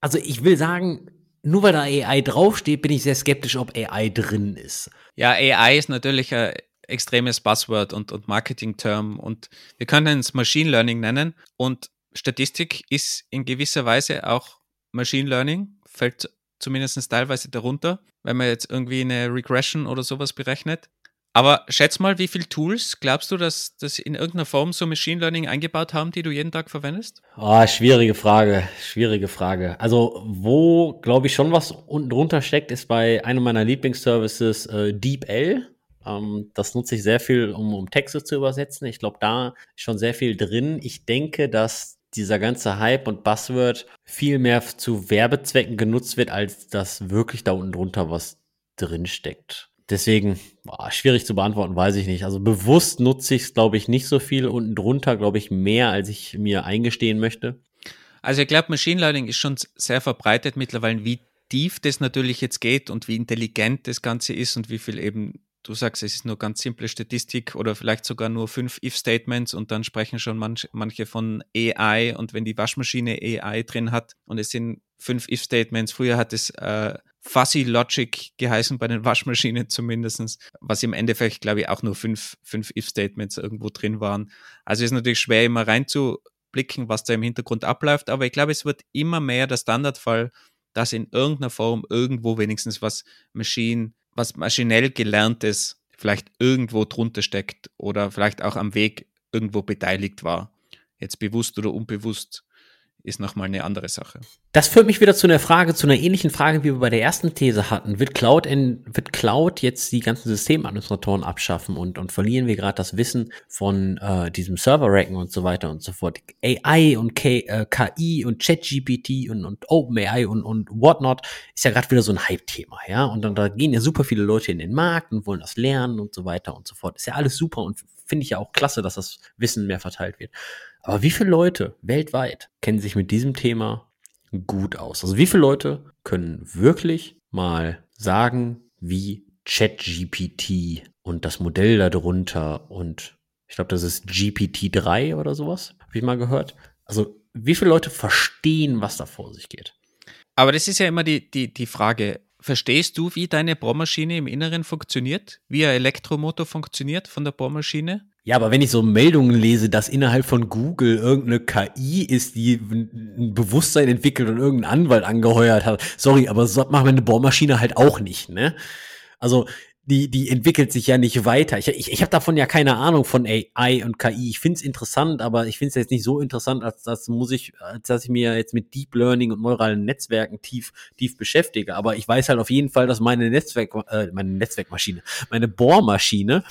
Also ich will sagen, nur weil da AI draufsteht, bin ich sehr skeptisch, ob AI drin ist. Ja, AI ist natürlich ein extremes Buzzword und, und Marketing-Term und wir können es Machine Learning nennen und Statistik ist in gewisser Weise auch Machine Learning, fällt zumindest teilweise darunter, wenn man jetzt irgendwie eine Regression oder sowas berechnet. Aber schätz mal, wie viele Tools glaubst du, dass das in irgendeiner Form so Machine Learning eingebaut haben, die du jeden Tag verwendest? Oh, schwierige Frage, schwierige Frage. Also, wo, glaube ich, schon was unten drunter steckt, ist bei einem meiner Lieblingsservices äh, DeepL. Ähm, das nutze ich sehr viel, um, um Texte zu übersetzen. Ich glaube, da ist schon sehr viel drin. Ich denke, dass dieser ganze Hype und Buzzword viel mehr zu Werbezwecken genutzt wird, als dass wirklich da unten drunter was drinsteckt. Deswegen, boah, schwierig zu beantworten, weiß ich nicht. Also bewusst nutze ich es, glaube ich, nicht so viel. Unten drunter, glaube ich, mehr, als ich mir eingestehen möchte. Also ich glaube, Machine Learning ist schon sehr verbreitet mittlerweile, wie tief das natürlich jetzt geht und wie intelligent das Ganze ist und wie viel eben du sagst, es ist nur ganz simple Statistik oder vielleicht sogar nur fünf If-Statements und dann sprechen schon manch, manche von AI und wenn die Waschmaschine AI drin hat und es sind fünf If-Statements, früher hat es äh, Fuzzy Logic geheißen bei den Waschmaschinen zumindestens, was im Endeffekt, glaube ich, auch nur fünf, fünf If-Statements irgendwo drin waren. Also ist natürlich schwer immer reinzublicken, was da im Hintergrund abläuft, aber ich glaube, es wird immer mehr der Standardfall, dass in irgendeiner Form irgendwo wenigstens was Machine was maschinell gelerntes vielleicht irgendwo drunter steckt oder vielleicht auch am Weg irgendwo beteiligt war. Jetzt bewusst oder unbewusst ist nochmal eine andere Sache. Das führt mich wieder zu einer Frage, zu einer ähnlichen Frage, wie wir bei der ersten These hatten. Wird Cloud, in, wird Cloud jetzt die ganzen Systemadministratoren abschaffen und, und verlieren wir gerade das Wissen von äh, diesem Server-Racken und so weiter und so fort? AI und K, äh, KI und ChatGPT und, und OpenAI und, und whatnot ist ja gerade wieder so ein Hype-Thema, ja? Und dann da gehen ja super viele Leute in den Markt und wollen das lernen und so weiter und so fort. Ist ja alles super und finde ich ja auch klasse, dass das Wissen mehr verteilt wird. Aber wie viele Leute weltweit kennen sich mit diesem Thema gut aus? Also wie viele Leute können wirklich mal sagen, wie ChatGPT und das Modell darunter und ich glaube, das ist GPT-3 oder sowas, habe ich mal gehört. Also wie viele Leute verstehen, was da vor sich geht? Aber das ist ja immer die, die, die Frage, verstehst du, wie deine Bohrmaschine im Inneren funktioniert? Wie ein Elektromotor funktioniert von der Bohrmaschine? Ja, aber wenn ich so Meldungen lese, dass innerhalb von Google irgendeine KI ist, die ein Bewusstsein entwickelt und irgendeinen Anwalt angeheuert hat, sorry, aber so macht meine Bohrmaschine halt auch nicht, ne? Also die, die entwickelt sich ja nicht weiter. Ich, ich, ich habe davon ja keine Ahnung von AI und KI. Ich find's interessant, aber ich find's jetzt nicht so interessant, als das muss ich, als dass ich mir jetzt mit Deep Learning und neuralen Netzwerken tief, tief beschäftige. Aber ich weiß halt auf jeden Fall, dass meine Netzwerk, äh, meine Netzwerkmaschine, meine Bohrmaschine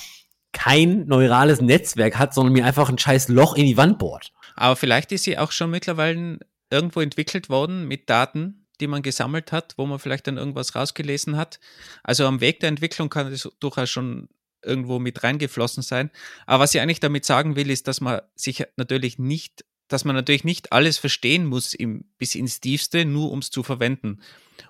kein neurales Netzwerk hat, sondern mir einfach ein scheiß Loch in die Wand bohrt. Aber vielleicht ist sie auch schon mittlerweile irgendwo entwickelt worden mit Daten, die man gesammelt hat, wo man vielleicht dann irgendwas rausgelesen hat. Also am Weg der Entwicklung kann es durchaus schon irgendwo mit reingeflossen sein. Aber was ich eigentlich damit sagen will, ist, dass man sich natürlich nicht, dass man natürlich nicht alles verstehen muss im, bis ins Tiefste, nur um es zu verwenden.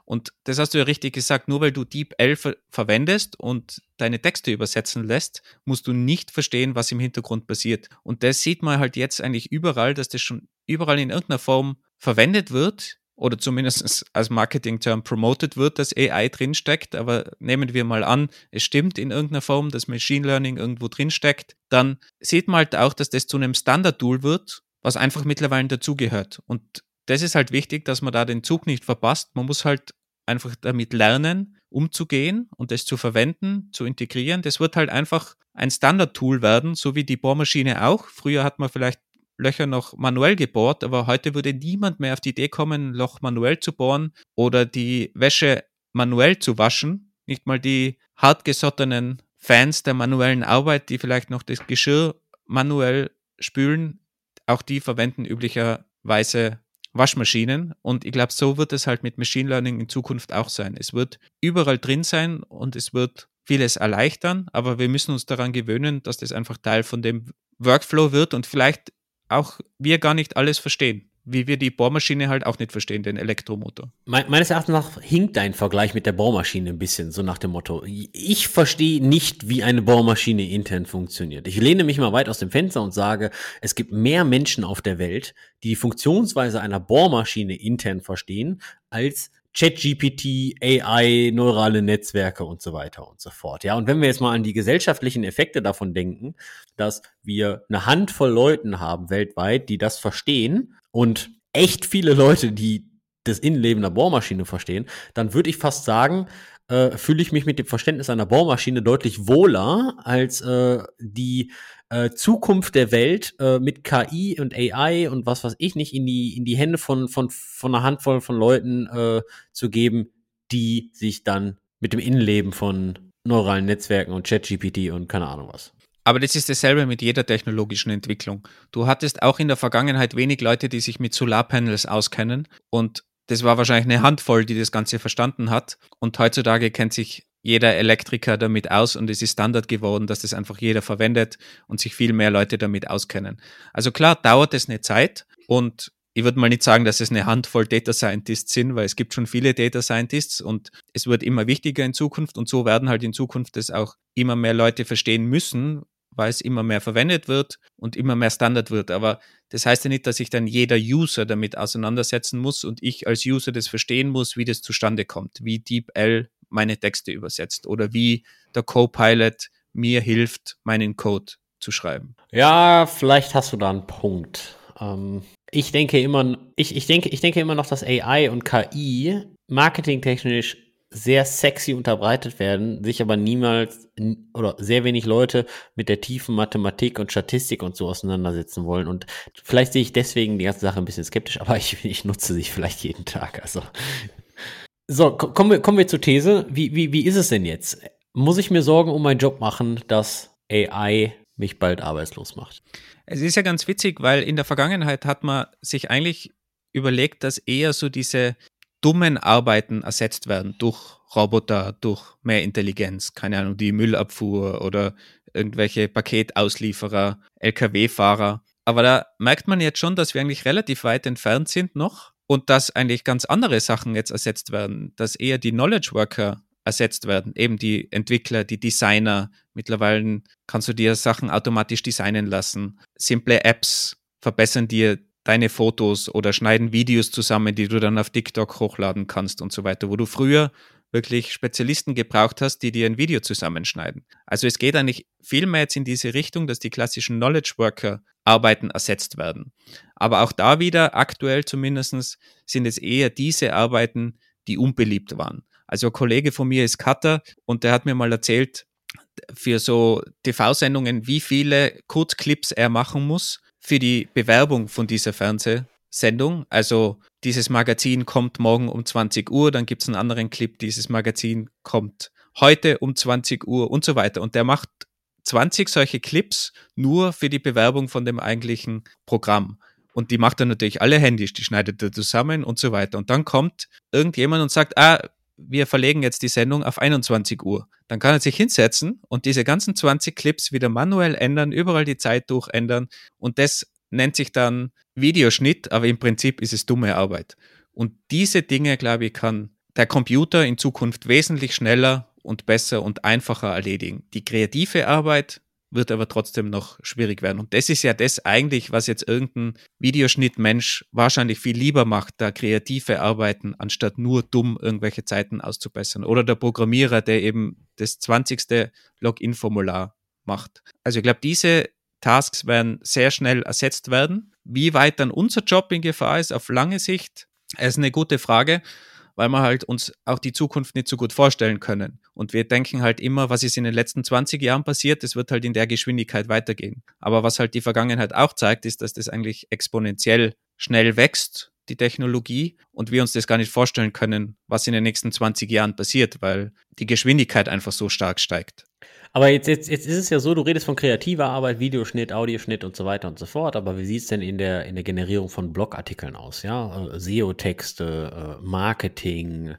Und das hast du ja richtig gesagt, nur weil du DeepL ver verwendest und deine Texte übersetzen lässt, musst du nicht verstehen, was im Hintergrund passiert. Und das sieht man halt jetzt eigentlich überall, dass das schon überall in irgendeiner Form verwendet wird oder zumindest als Marketing-Term promoted wird, dass AI drinsteckt. Aber nehmen wir mal an, es stimmt in irgendeiner Form, dass Machine Learning irgendwo drinsteckt, dann sieht man halt auch, dass das zu einem Standard-Tool wird, was einfach mittlerweile dazugehört. Und das ist halt wichtig, dass man da den Zug nicht verpasst. Man muss halt einfach damit lernen, umzugehen und das zu verwenden, zu integrieren. Das wird halt einfach ein Standard-Tool werden, so wie die Bohrmaschine auch. Früher hat man vielleicht Löcher noch manuell gebohrt, aber heute würde niemand mehr auf die Idee kommen, ein Loch manuell zu bohren oder die Wäsche manuell zu waschen. Nicht mal die hartgesottenen Fans der manuellen Arbeit, die vielleicht noch das Geschirr manuell spülen, auch die verwenden üblicherweise Waschmaschinen. Und ich glaube, so wird es halt mit Machine Learning in Zukunft auch sein. Es wird überall drin sein und es wird vieles erleichtern, aber wir müssen uns daran gewöhnen, dass das einfach Teil von dem Workflow wird und vielleicht auch wir gar nicht alles verstehen. Wie wir die Bohrmaschine halt auch nicht verstehen, den Elektromotor. Me meines Erachtens nach hinkt dein Vergleich mit der Bohrmaschine ein bisschen, so nach dem Motto. Ich verstehe nicht, wie eine Bohrmaschine intern funktioniert. Ich lehne mich mal weit aus dem Fenster und sage, es gibt mehr Menschen auf der Welt, die die Funktionsweise einer Bohrmaschine intern verstehen, als ChatGPT, AI, neurale Netzwerke und so weiter und so fort. Ja, und wenn wir jetzt mal an die gesellschaftlichen Effekte davon denken, dass wir eine Handvoll Leuten haben weltweit, die das verstehen und echt viele Leute, die das Innenleben der Bohrmaschine verstehen, dann würde ich fast sagen, äh, fühle ich mich mit dem Verständnis einer Bohrmaschine deutlich wohler als äh, die äh, Zukunft der Welt äh, mit KI und AI und was weiß ich nicht in die, in die Hände von, von, von einer Handvoll von Leuten äh, zu geben, die sich dann mit dem Innenleben von neuralen Netzwerken und ChatGPT und keine Ahnung was. Aber das ist dasselbe mit jeder technologischen Entwicklung. Du hattest auch in der Vergangenheit wenig Leute, die sich mit Solarpanels auskennen und das war wahrscheinlich eine Handvoll, die das Ganze verstanden hat. Und heutzutage kennt sich jeder Elektriker damit aus und es ist Standard geworden, dass das einfach jeder verwendet und sich viel mehr Leute damit auskennen. Also klar, dauert es eine Zeit und ich würde mal nicht sagen, dass es eine Handvoll Data Scientists sind, weil es gibt schon viele Data Scientists und es wird immer wichtiger in Zukunft und so werden halt in Zukunft das auch immer mehr Leute verstehen müssen, weil es immer mehr verwendet wird und immer mehr Standard wird. Aber das heißt ja nicht, dass sich dann jeder User damit auseinandersetzen muss und ich als User das verstehen muss, wie das zustande kommt, wie DeepL meine Texte übersetzt oder wie der Copilot mir hilft, meinen Code zu schreiben. Ja, vielleicht hast du da einen Punkt. Ähm, ich denke immer, ich, ich, denke, ich denke immer noch, dass AI und KI marketingtechnisch sehr sexy unterbreitet werden, sich aber niemals oder sehr wenig Leute mit der tiefen Mathematik und Statistik und so auseinandersetzen wollen. Und vielleicht sehe ich deswegen die ganze Sache ein bisschen skeptisch, aber ich, ich nutze sie vielleicht jeden Tag. Also so, kommen wir, kommen wir zur These. Wie, wie, wie ist es denn jetzt? Muss ich mir Sorgen um meinen Job machen, dass AI mich bald arbeitslos macht? Es ist ja ganz witzig, weil in der Vergangenheit hat man sich eigentlich überlegt, dass eher so diese dummen Arbeiten ersetzt werden durch Roboter, durch mehr Intelligenz, keine Ahnung, die Müllabfuhr oder irgendwelche Paketauslieferer, Lkw-Fahrer. Aber da merkt man jetzt schon, dass wir eigentlich relativ weit entfernt sind noch und dass eigentlich ganz andere Sachen jetzt ersetzt werden, dass eher die Knowledge Worker ersetzt werden, eben die Entwickler, die Designer. Mittlerweile kannst du dir Sachen automatisch designen lassen. Simple Apps verbessern dir deine Fotos oder schneiden Videos zusammen, die du dann auf TikTok hochladen kannst und so weiter, wo du früher wirklich Spezialisten gebraucht hast, die dir ein Video zusammenschneiden. Also es geht eigentlich viel mehr jetzt in diese Richtung, dass die klassischen Knowledge Worker Arbeiten ersetzt werden. Aber auch da wieder, aktuell zumindest, sind es eher diese Arbeiten, die unbeliebt waren. Also ein Kollege von mir ist Cutter und der hat mir mal erzählt, für so TV-Sendungen, wie viele Kurzclips er machen muss für die Bewerbung von dieser Fernsehsendung. Also dieses Magazin kommt morgen um 20 Uhr, dann gibt es einen anderen Clip, dieses Magazin kommt heute um 20 Uhr und so weiter. Und der macht 20 solche Clips nur für die Bewerbung von dem eigentlichen Programm. Und die macht er natürlich alle händisch, die schneidet er zusammen und so weiter. Und dann kommt irgendjemand und sagt, ah, wir verlegen jetzt die Sendung auf 21 Uhr. Dann kann er sich hinsetzen und diese ganzen 20 Clips wieder manuell ändern, überall die Zeit durchändern und das nennt sich dann Videoschnitt, aber im Prinzip ist es dumme Arbeit. Und diese Dinge, glaube ich, kann der Computer in Zukunft wesentlich schneller und besser und einfacher erledigen. Die kreative Arbeit wird aber trotzdem noch schwierig werden. Und das ist ja das eigentlich, was jetzt irgendein Videoschnittmensch wahrscheinlich viel lieber macht, da kreative Arbeiten, anstatt nur dumm irgendwelche Zeiten auszubessern. Oder der Programmierer, der eben das 20. Login-Formular macht. Also ich glaube, diese Tasks werden sehr schnell ersetzt werden. Wie weit dann unser Job in Gefahr ist auf lange Sicht, ist eine gute Frage weil wir halt uns auch die Zukunft nicht so gut vorstellen können. Und wir denken halt immer, was ist in den letzten 20 Jahren passiert, das wird halt in der Geschwindigkeit weitergehen. Aber was halt die Vergangenheit auch zeigt, ist, dass das eigentlich exponentiell schnell wächst, die Technologie, und wir uns das gar nicht vorstellen können, was in den nächsten 20 Jahren passiert, weil die Geschwindigkeit einfach so stark steigt. Aber jetzt, jetzt, jetzt ist es ja so, du redest von kreativer Arbeit, Videoschnitt, Audioschnitt und so weiter und so fort. Aber wie sieht es denn in der, in der Generierung von Blogartikeln aus? Ja, äh, SEO-Texte, äh, Marketing.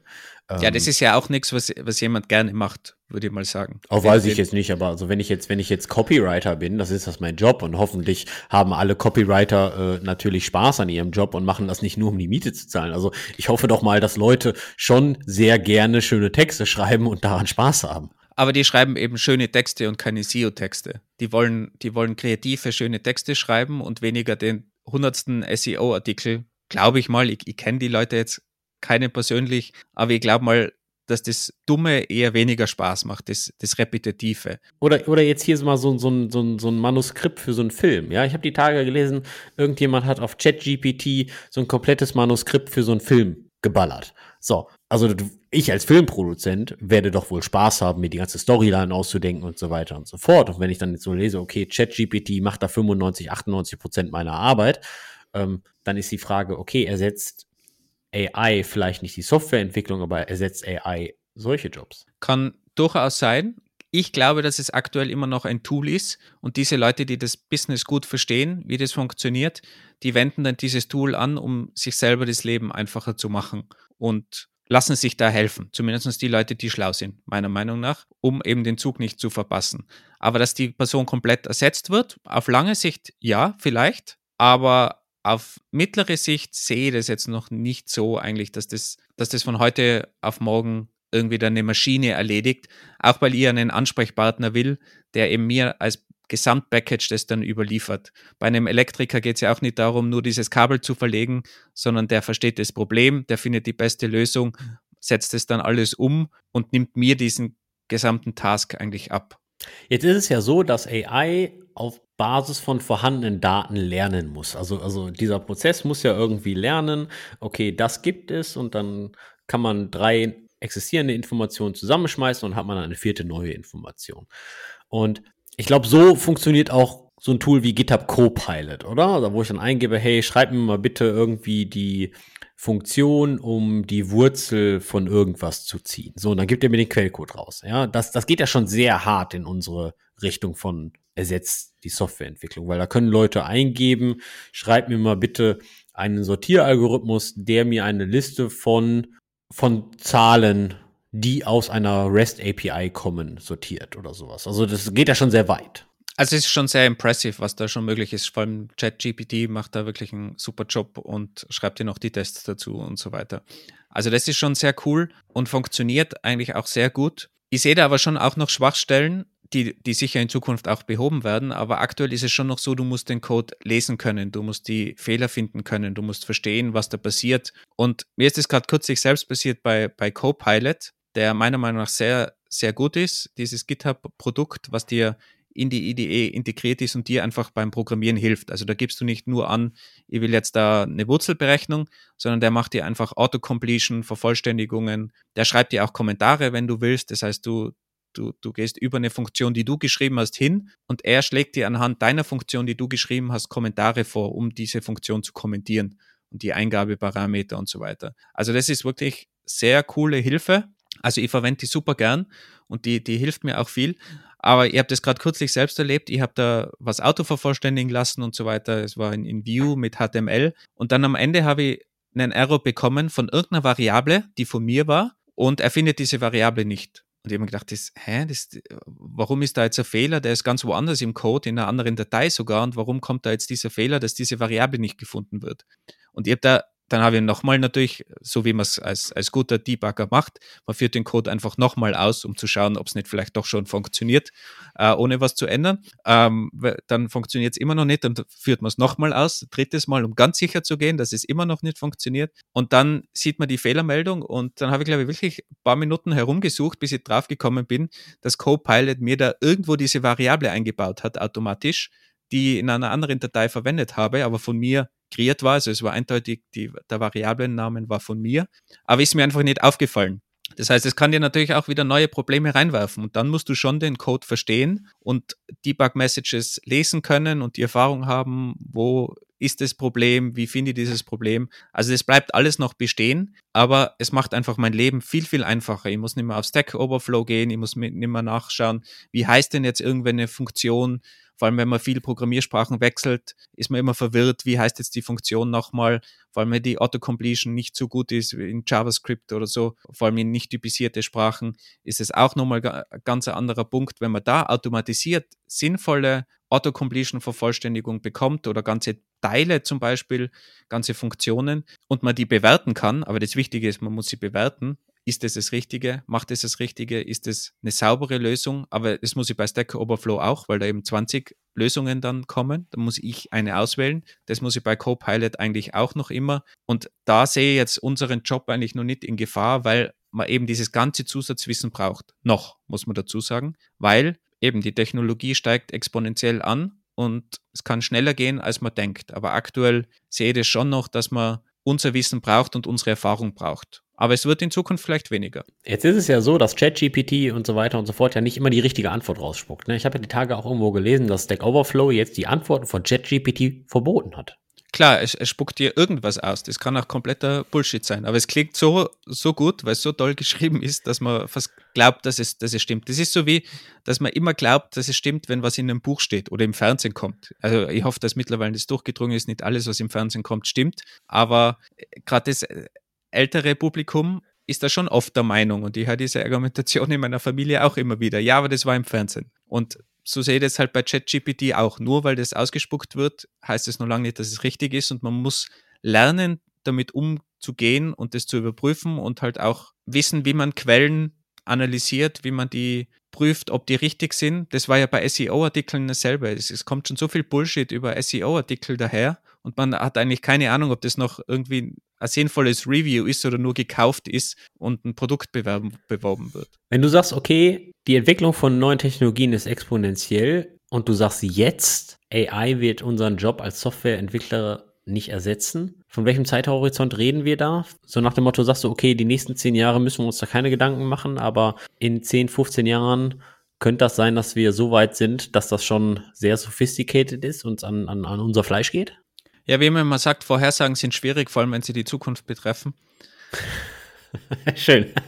Ähm, ja, das ist ja auch nichts, was, was jemand gerne macht, würde ich mal sagen. Auch weiß ich jetzt nicht, aber also wenn ich jetzt, wenn ich jetzt Copywriter bin, das ist das mein Job und hoffentlich haben alle Copywriter äh, natürlich Spaß an ihrem Job und machen das nicht nur, um die Miete zu zahlen. Also ich hoffe doch mal, dass Leute schon sehr gerne schöne Texte schreiben und daran Spaß haben. Aber die schreiben eben schöne Texte und keine SEO-Texte. Die wollen, die wollen kreative, schöne Texte schreiben und weniger den hundertsten SEO-Artikel. Glaube ich mal, ich, ich kenne die Leute jetzt keine persönlich, aber ich glaube mal, dass das Dumme eher weniger Spaß macht, das, das Repetitive. Oder, oder jetzt hier mal so, so, so, so ein Manuskript für so einen Film. Ja, ich habe die Tage gelesen, irgendjemand hat auf ChatGPT so ein komplettes Manuskript für so einen Film geballert. So, also ich als Filmproduzent werde doch wohl Spaß haben, mir die ganze Storyline auszudenken und so weiter und so fort. Und wenn ich dann jetzt so lese, okay, ChatGPT macht da 95, 98 Prozent meiner Arbeit, ähm, dann ist die Frage, okay, ersetzt AI vielleicht nicht die Softwareentwicklung, aber ersetzt AI solche Jobs? Kann durchaus sein. Ich glaube, dass es aktuell immer noch ein Tool ist und diese Leute, die das Business gut verstehen, wie das funktioniert, die wenden dann dieses Tool an, um sich selber das Leben einfacher zu machen und lassen sich da helfen. Zumindest die Leute, die schlau sind, meiner Meinung nach, um eben den Zug nicht zu verpassen. Aber dass die Person komplett ersetzt wird, auf lange Sicht ja, vielleicht, aber auf mittlere Sicht sehe ich das jetzt noch nicht so eigentlich, dass das, dass das von heute auf morgen irgendwie dann eine Maschine erledigt, auch weil ihr einen Ansprechpartner will, der eben mir als Gesamtpackage das dann überliefert. Bei einem Elektriker geht es ja auch nicht darum, nur dieses Kabel zu verlegen, sondern der versteht das Problem, der findet die beste Lösung, setzt es dann alles um und nimmt mir diesen gesamten Task eigentlich ab. Jetzt ist es ja so, dass AI auf Basis von vorhandenen Daten lernen muss. Also, also dieser Prozess muss ja irgendwie lernen, okay, das gibt es und dann kann man drei existierende Informationen zusammenschmeißen und hat man eine vierte neue Information. Und ich glaube, so funktioniert auch so ein Tool wie GitHub Copilot, oder? Da wo ich dann eingebe, hey, schreib mir mal bitte irgendwie die Funktion, um die Wurzel von irgendwas zu ziehen. So, und dann gibt er mir den Quellcode raus. Ja, das, das geht ja schon sehr hart in unsere Richtung von ersetzt die Softwareentwicklung, weil da können Leute eingeben, schreib mir mal bitte einen Sortieralgorithmus, der mir eine Liste von, von Zahlen die aus einer REST API kommen, sortiert oder sowas. Also das geht ja schon sehr weit. Also es ist schon sehr impressive, was da schon möglich ist. Vor allem ChatGPT macht da wirklich einen super Job und schreibt dir noch die Tests dazu und so weiter. Also das ist schon sehr cool und funktioniert eigentlich auch sehr gut. Ich sehe da aber schon auch noch Schwachstellen, die, die sicher in Zukunft auch behoben werden, aber aktuell ist es schon noch so, du musst den Code lesen können, du musst die Fehler finden können, du musst verstehen, was da passiert. Und mir ist es gerade kürzlich selbst passiert bei, bei Copilot der meiner Meinung nach sehr, sehr gut ist. Dieses GitHub-Produkt, was dir in die IDE integriert ist und dir einfach beim Programmieren hilft. Also da gibst du nicht nur an, ich will jetzt da eine Wurzelberechnung, sondern der macht dir einfach Autocompletion, Vervollständigungen. Der schreibt dir auch Kommentare, wenn du willst. Das heißt, du, du, du gehst über eine Funktion, die du geschrieben hast, hin und er schlägt dir anhand deiner Funktion, die du geschrieben hast, Kommentare vor, um diese Funktion zu kommentieren und die Eingabeparameter und so weiter. Also das ist wirklich sehr coole Hilfe also ich verwende die super gern und die, die hilft mir auch viel. Aber ihr habt das gerade kürzlich selbst erlebt. Ich habe da was Auto vervollständigen lassen und so weiter. Es war in, in View mit HTML. Und dann am Ende habe ich einen Error bekommen von irgendeiner Variable, die von mir war. und er findet diese Variable nicht. Und ich habe mir gedacht, das, hä, das, warum ist da jetzt ein Fehler? Der ist ganz woanders im Code, in einer anderen Datei sogar. Und warum kommt da jetzt dieser Fehler, dass diese Variable nicht gefunden wird? Und ich habe da dann habe ich nochmal natürlich, so wie man es als, als guter Debugger macht, man führt den Code einfach nochmal aus, um zu schauen, ob es nicht vielleicht doch schon funktioniert, äh, ohne was zu ändern. Ähm, dann funktioniert es immer noch nicht, dann führt man es nochmal aus, drittes Mal, um ganz sicher zu gehen, dass es immer noch nicht funktioniert. Und dann sieht man die Fehlermeldung und dann habe ich, glaube ich, wirklich ein paar Minuten herumgesucht, bis ich draufgekommen bin, dass Copilot mir da irgendwo diese Variable eingebaut hat, automatisch, die in einer anderen Datei verwendet habe, aber von mir kreiert war. Also es war eindeutig, die, der Variablennamen war von mir, aber ist mir einfach nicht aufgefallen. Das heißt, es kann dir natürlich auch wieder neue Probleme reinwerfen und dann musst du schon den Code verstehen und Debug-Messages lesen können und die Erfahrung haben, wo ist das Problem, wie finde ich dieses Problem. Also es bleibt alles noch bestehen, aber es macht einfach mein Leben viel, viel einfacher. Ich muss nicht mehr auf Stack Overflow gehen, ich muss nicht mehr nachschauen, wie heißt denn jetzt irgendeine Funktion, vor allem, wenn man viel Programmiersprachen wechselt, ist man immer verwirrt, wie heißt jetzt die Funktion nochmal, vor allem, wenn die Autocompletion nicht so gut ist in JavaScript oder so, vor allem in nicht typisierte Sprachen, ist es auch nochmal ein ganz anderer Punkt. Wenn man da automatisiert sinnvolle Autocompletion-Vervollständigung bekommt oder ganze Teile zum Beispiel, ganze Funktionen und man die bewerten kann, aber das Wichtige ist, man muss sie bewerten, ist es das Richtige? Macht es das Richtige? Ist es eine saubere Lösung? Aber das muss ich bei Stack Overflow auch, weil da eben 20 Lösungen dann kommen. Da muss ich eine auswählen. Das muss ich bei Copilot eigentlich auch noch immer. Und da sehe ich jetzt unseren Job eigentlich noch nicht in Gefahr, weil man eben dieses ganze Zusatzwissen braucht. Noch, muss man dazu sagen, weil eben die Technologie steigt exponentiell an und es kann schneller gehen, als man denkt. Aber aktuell sehe ich das schon noch, dass man unser Wissen braucht und unsere Erfahrung braucht. Aber es wird in Zukunft vielleicht weniger. Jetzt ist es ja so, dass ChatGPT und so weiter und so fort ja nicht immer die richtige Antwort rausspuckt. Ne? Ich habe ja die Tage auch irgendwo gelesen, dass Stack Overflow jetzt die Antworten von ChatGPT verboten hat. Klar, es, es spuckt dir irgendwas aus. Das kann auch kompletter Bullshit sein. Aber es klingt so, so gut, weil es so toll geschrieben ist, dass man fast glaubt, dass es, dass es stimmt. Das ist so wie, dass man immer glaubt, dass es stimmt, wenn was in einem Buch steht oder im Fernsehen kommt. Also ich hoffe, dass mittlerweile das durchgedrungen ist, nicht alles, was im Fernsehen kommt, stimmt. Aber gerade das ältere Publikum ist da schon oft der Meinung und ich höre diese Argumentation in meiner Familie auch immer wieder. Ja, aber das war im Fernsehen. Und so sehe ich das halt bei ChatGPT auch. Nur weil das ausgespuckt wird, heißt es noch lange nicht, dass es richtig ist und man muss lernen, damit umzugehen und das zu überprüfen und halt auch wissen, wie man Quellen analysiert, wie man die prüft, ob die richtig sind. Das war ja bei SEO-Artikeln dasselbe. Es, es kommt schon so viel Bullshit über SEO-Artikel daher und man hat eigentlich keine Ahnung, ob das noch irgendwie ein sinnvolles Review ist oder nur gekauft ist und ein Produkt bewerben, beworben wird. Wenn du sagst, okay, die Entwicklung von neuen Technologien ist exponentiell und du sagst jetzt, AI wird unseren Job als Softwareentwickler nicht ersetzen. Von welchem Zeithorizont reden wir da? So nach dem Motto sagst du, okay, die nächsten zehn Jahre müssen wir uns da keine Gedanken machen, aber in 10, 15 Jahren könnte das sein, dass wir so weit sind, dass das schon sehr sophisticated ist und an, an, an unser Fleisch geht? Ja, wie man immer sagt, Vorhersagen sind schwierig, vor allem wenn sie die Zukunft betreffen. Schön.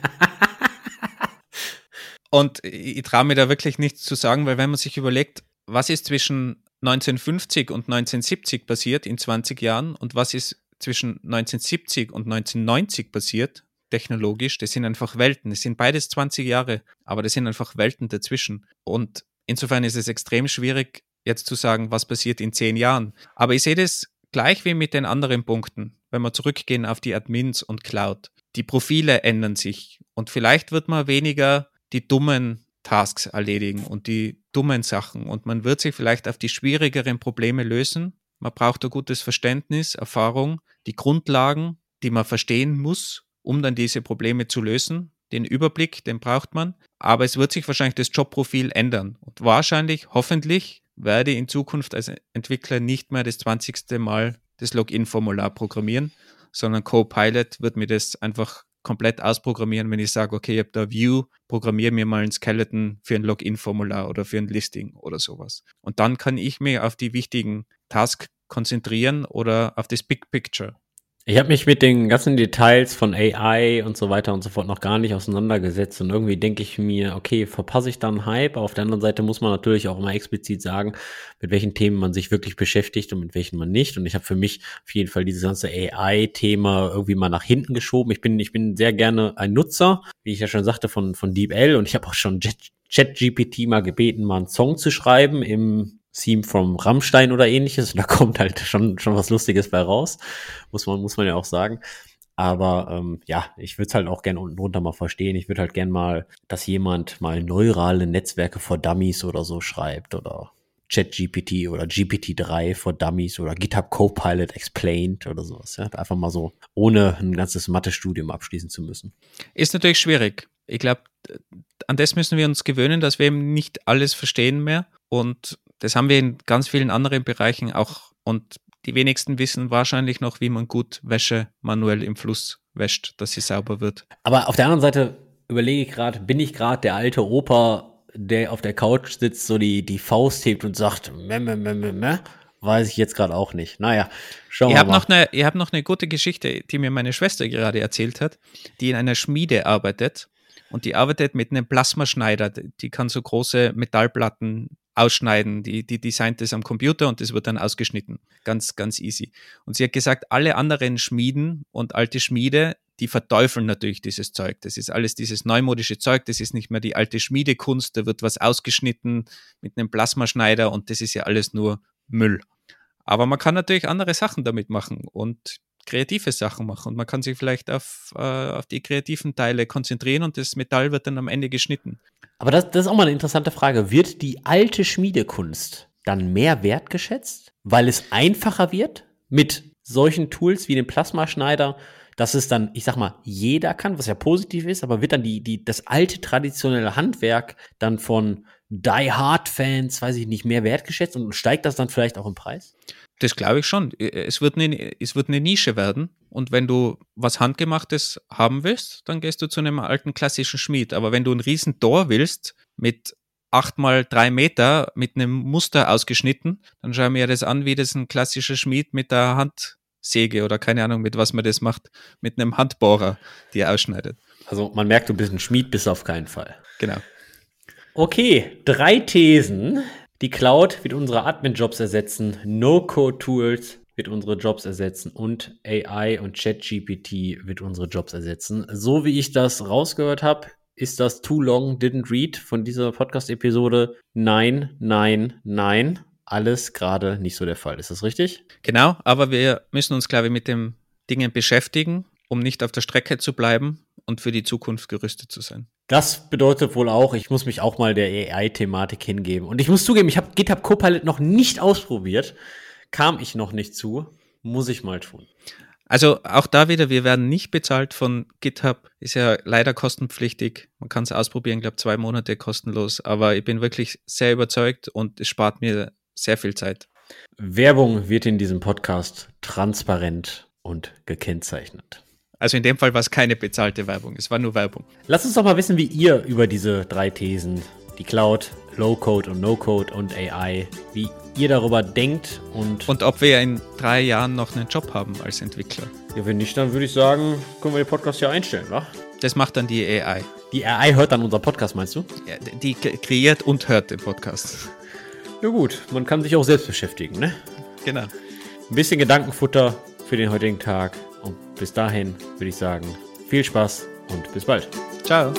Und ich, traue mir da wirklich nichts zu sagen, weil wenn man sich überlegt, was ist zwischen 1950 und 1970 passiert in 20 Jahren und was ist zwischen 1970 und 1990 passiert, technologisch, das sind einfach Welten. Es sind beides 20 Jahre, aber das sind einfach Welten dazwischen. Und insofern ist es extrem schwierig, jetzt zu sagen, was passiert in zehn Jahren. Aber ich sehe das gleich wie mit den anderen Punkten, wenn wir zurückgehen auf die Admins und Cloud. Die Profile ändern sich und vielleicht wird man weniger die dummen Tasks erledigen und die dummen Sachen und man wird sich vielleicht auf die schwierigeren Probleme lösen. Man braucht ein gutes Verständnis, Erfahrung, die Grundlagen, die man verstehen muss, um dann diese Probleme zu lösen. Den Überblick, den braucht man. Aber es wird sich wahrscheinlich das Jobprofil ändern. Und wahrscheinlich, hoffentlich, werde in Zukunft als Entwickler nicht mehr das 20. Mal das Login-Formular programmieren, sondern Copilot wird mir das einfach komplett ausprogrammieren, wenn ich sage, okay, ich habe da View, programmiere mir mal ein Skeleton für ein Login-Formular oder für ein Listing oder sowas. Und dann kann ich mich auf die wichtigen Tasks konzentrieren oder auf das Big Picture. Ich habe mich mit den ganzen Details von AI und so weiter und so fort noch gar nicht auseinandergesetzt und irgendwie denke ich mir, okay, verpasse ich dann Hype? Auf der anderen Seite muss man natürlich auch immer explizit sagen, mit welchen Themen man sich wirklich beschäftigt und mit welchen man nicht. Und ich habe für mich auf jeden Fall dieses ganze AI-Thema irgendwie mal nach hinten geschoben. Ich bin, ich bin sehr gerne ein Nutzer, wie ich ja schon sagte, von, von DeepL und ich habe auch schon ChatGPT mal gebeten, mal einen Song zu schreiben im Theme vom Rammstein oder ähnliches. Und da kommt halt schon, schon was Lustiges bei raus. Muss man, muss man ja auch sagen. Aber ähm, ja, ich würde es halt auch gern unten drunter mal verstehen. Ich würde halt gern mal, dass jemand mal neurale Netzwerke for Dummies oder so schreibt oder ChatGPT oder GPT-3 for Dummies oder GitHub Copilot Explained oder sowas. Ja? Einfach mal so, ohne ein ganzes Mathe-Studium abschließen zu müssen. Ist natürlich schwierig. Ich glaube, an das müssen wir uns gewöhnen, dass wir eben nicht alles verstehen mehr. Und das haben wir in ganz vielen anderen Bereichen auch. Und die wenigsten wissen wahrscheinlich noch, wie man gut Wäsche manuell im Fluss wäscht, dass sie sauber wird. Aber auf der anderen Seite überlege ich gerade, bin ich gerade der alte Opa, der auf der Couch sitzt, so die, die Faust hebt und sagt, meh, meh, meh, meh, meh? Weiß ich jetzt gerade auch nicht. Naja, schauen wir mal. Noch eine, ihr habt noch eine gute Geschichte, die mir meine Schwester gerade erzählt hat, die in einer Schmiede arbeitet. Und die arbeitet mit einem Plasmaschneider. Die kann so große Metallplatten ausschneiden. Die, die designt das am Computer und das wird dann ausgeschnitten. Ganz, ganz easy. Und sie hat gesagt, alle anderen Schmieden und alte Schmiede, die verteufeln natürlich dieses Zeug. Das ist alles dieses neumodische Zeug. Das ist nicht mehr die alte Schmiedekunst. Da wird was ausgeschnitten mit einem Plasmaschneider und das ist ja alles nur Müll. Aber man kann natürlich andere Sachen damit machen und kreative Sachen machen. Und man kann sich vielleicht auf, äh, auf die kreativen Teile konzentrieren und das Metall wird dann am Ende geschnitten. Aber das, das ist auch mal eine interessante Frage. Wird die alte Schmiedekunst dann mehr wertgeschätzt, weil es einfacher wird mit solchen Tools wie dem Plasmaschneider, dass es dann, ich sag mal, jeder kann, was ja positiv ist, aber wird dann die, die, das alte traditionelle Handwerk dann von Die Hard Fans, weiß ich nicht, mehr wertgeschätzt und steigt das dann vielleicht auch im Preis? Das glaube ich schon. Es wird, eine, es wird eine Nische werden. Und wenn du was Handgemachtes haben willst, dann gehst du zu einem alten klassischen Schmied. Aber wenn du ein riesen Tor willst, mit acht mal drei Meter, mit einem Muster ausgeschnitten, dann schau mir das an, wie das ein klassischer Schmied mit der Handsäge oder keine Ahnung, mit was man das macht, mit einem Handbohrer, die er ausschneidet. Also man merkt, du bist ein Schmied, bist auf keinen Fall. Genau. Okay, drei Thesen, die Cloud wird unsere Admin-Jobs ersetzen, No-Code-Tools wird unsere Jobs ersetzen und AI und ChatGPT wird unsere Jobs ersetzen. So wie ich das rausgehört habe, ist das Too Long Didn't Read von dieser Podcast-Episode. Nein, nein, nein. Alles gerade nicht so der Fall. Ist das richtig? Genau, aber wir müssen uns, glaube ich, mit den Dingen beschäftigen, um nicht auf der Strecke zu bleiben und für die Zukunft gerüstet zu sein. Das bedeutet wohl auch, ich muss mich auch mal der AI-Thematik hingeben. Und ich muss zugeben, ich habe GitHub Copilot noch nicht ausprobiert. Kam ich noch nicht zu. Muss ich mal tun. Also auch da wieder, wir werden nicht bezahlt von GitHub. Ist ja leider kostenpflichtig. Man kann es ausprobieren, glaube zwei Monate kostenlos. Aber ich bin wirklich sehr überzeugt und es spart mir sehr viel Zeit. Werbung wird in diesem Podcast transparent und gekennzeichnet. Also in dem Fall war es keine bezahlte Werbung, es war nur Werbung. Lasst uns doch mal wissen, wie ihr über diese drei Thesen, die Cloud, Low-Code und No-Code und AI, wie ihr darüber denkt und. Und ob wir in drei Jahren noch einen Job haben als Entwickler. Ja, wenn nicht, dann würde ich sagen, können wir den Podcast ja einstellen, wa? Das macht dann die AI. Die AI hört dann unser Podcast, meinst du? Ja, die kreiert und hört den Podcast. Ja gut, man kann sich auch selbst beschäftigen, ne? Genau. Ein bisschen Gedankenfutter für den heutigen Tag. Und bis dahin würde ich sagen, viel Spaß und bis bald. Ciao.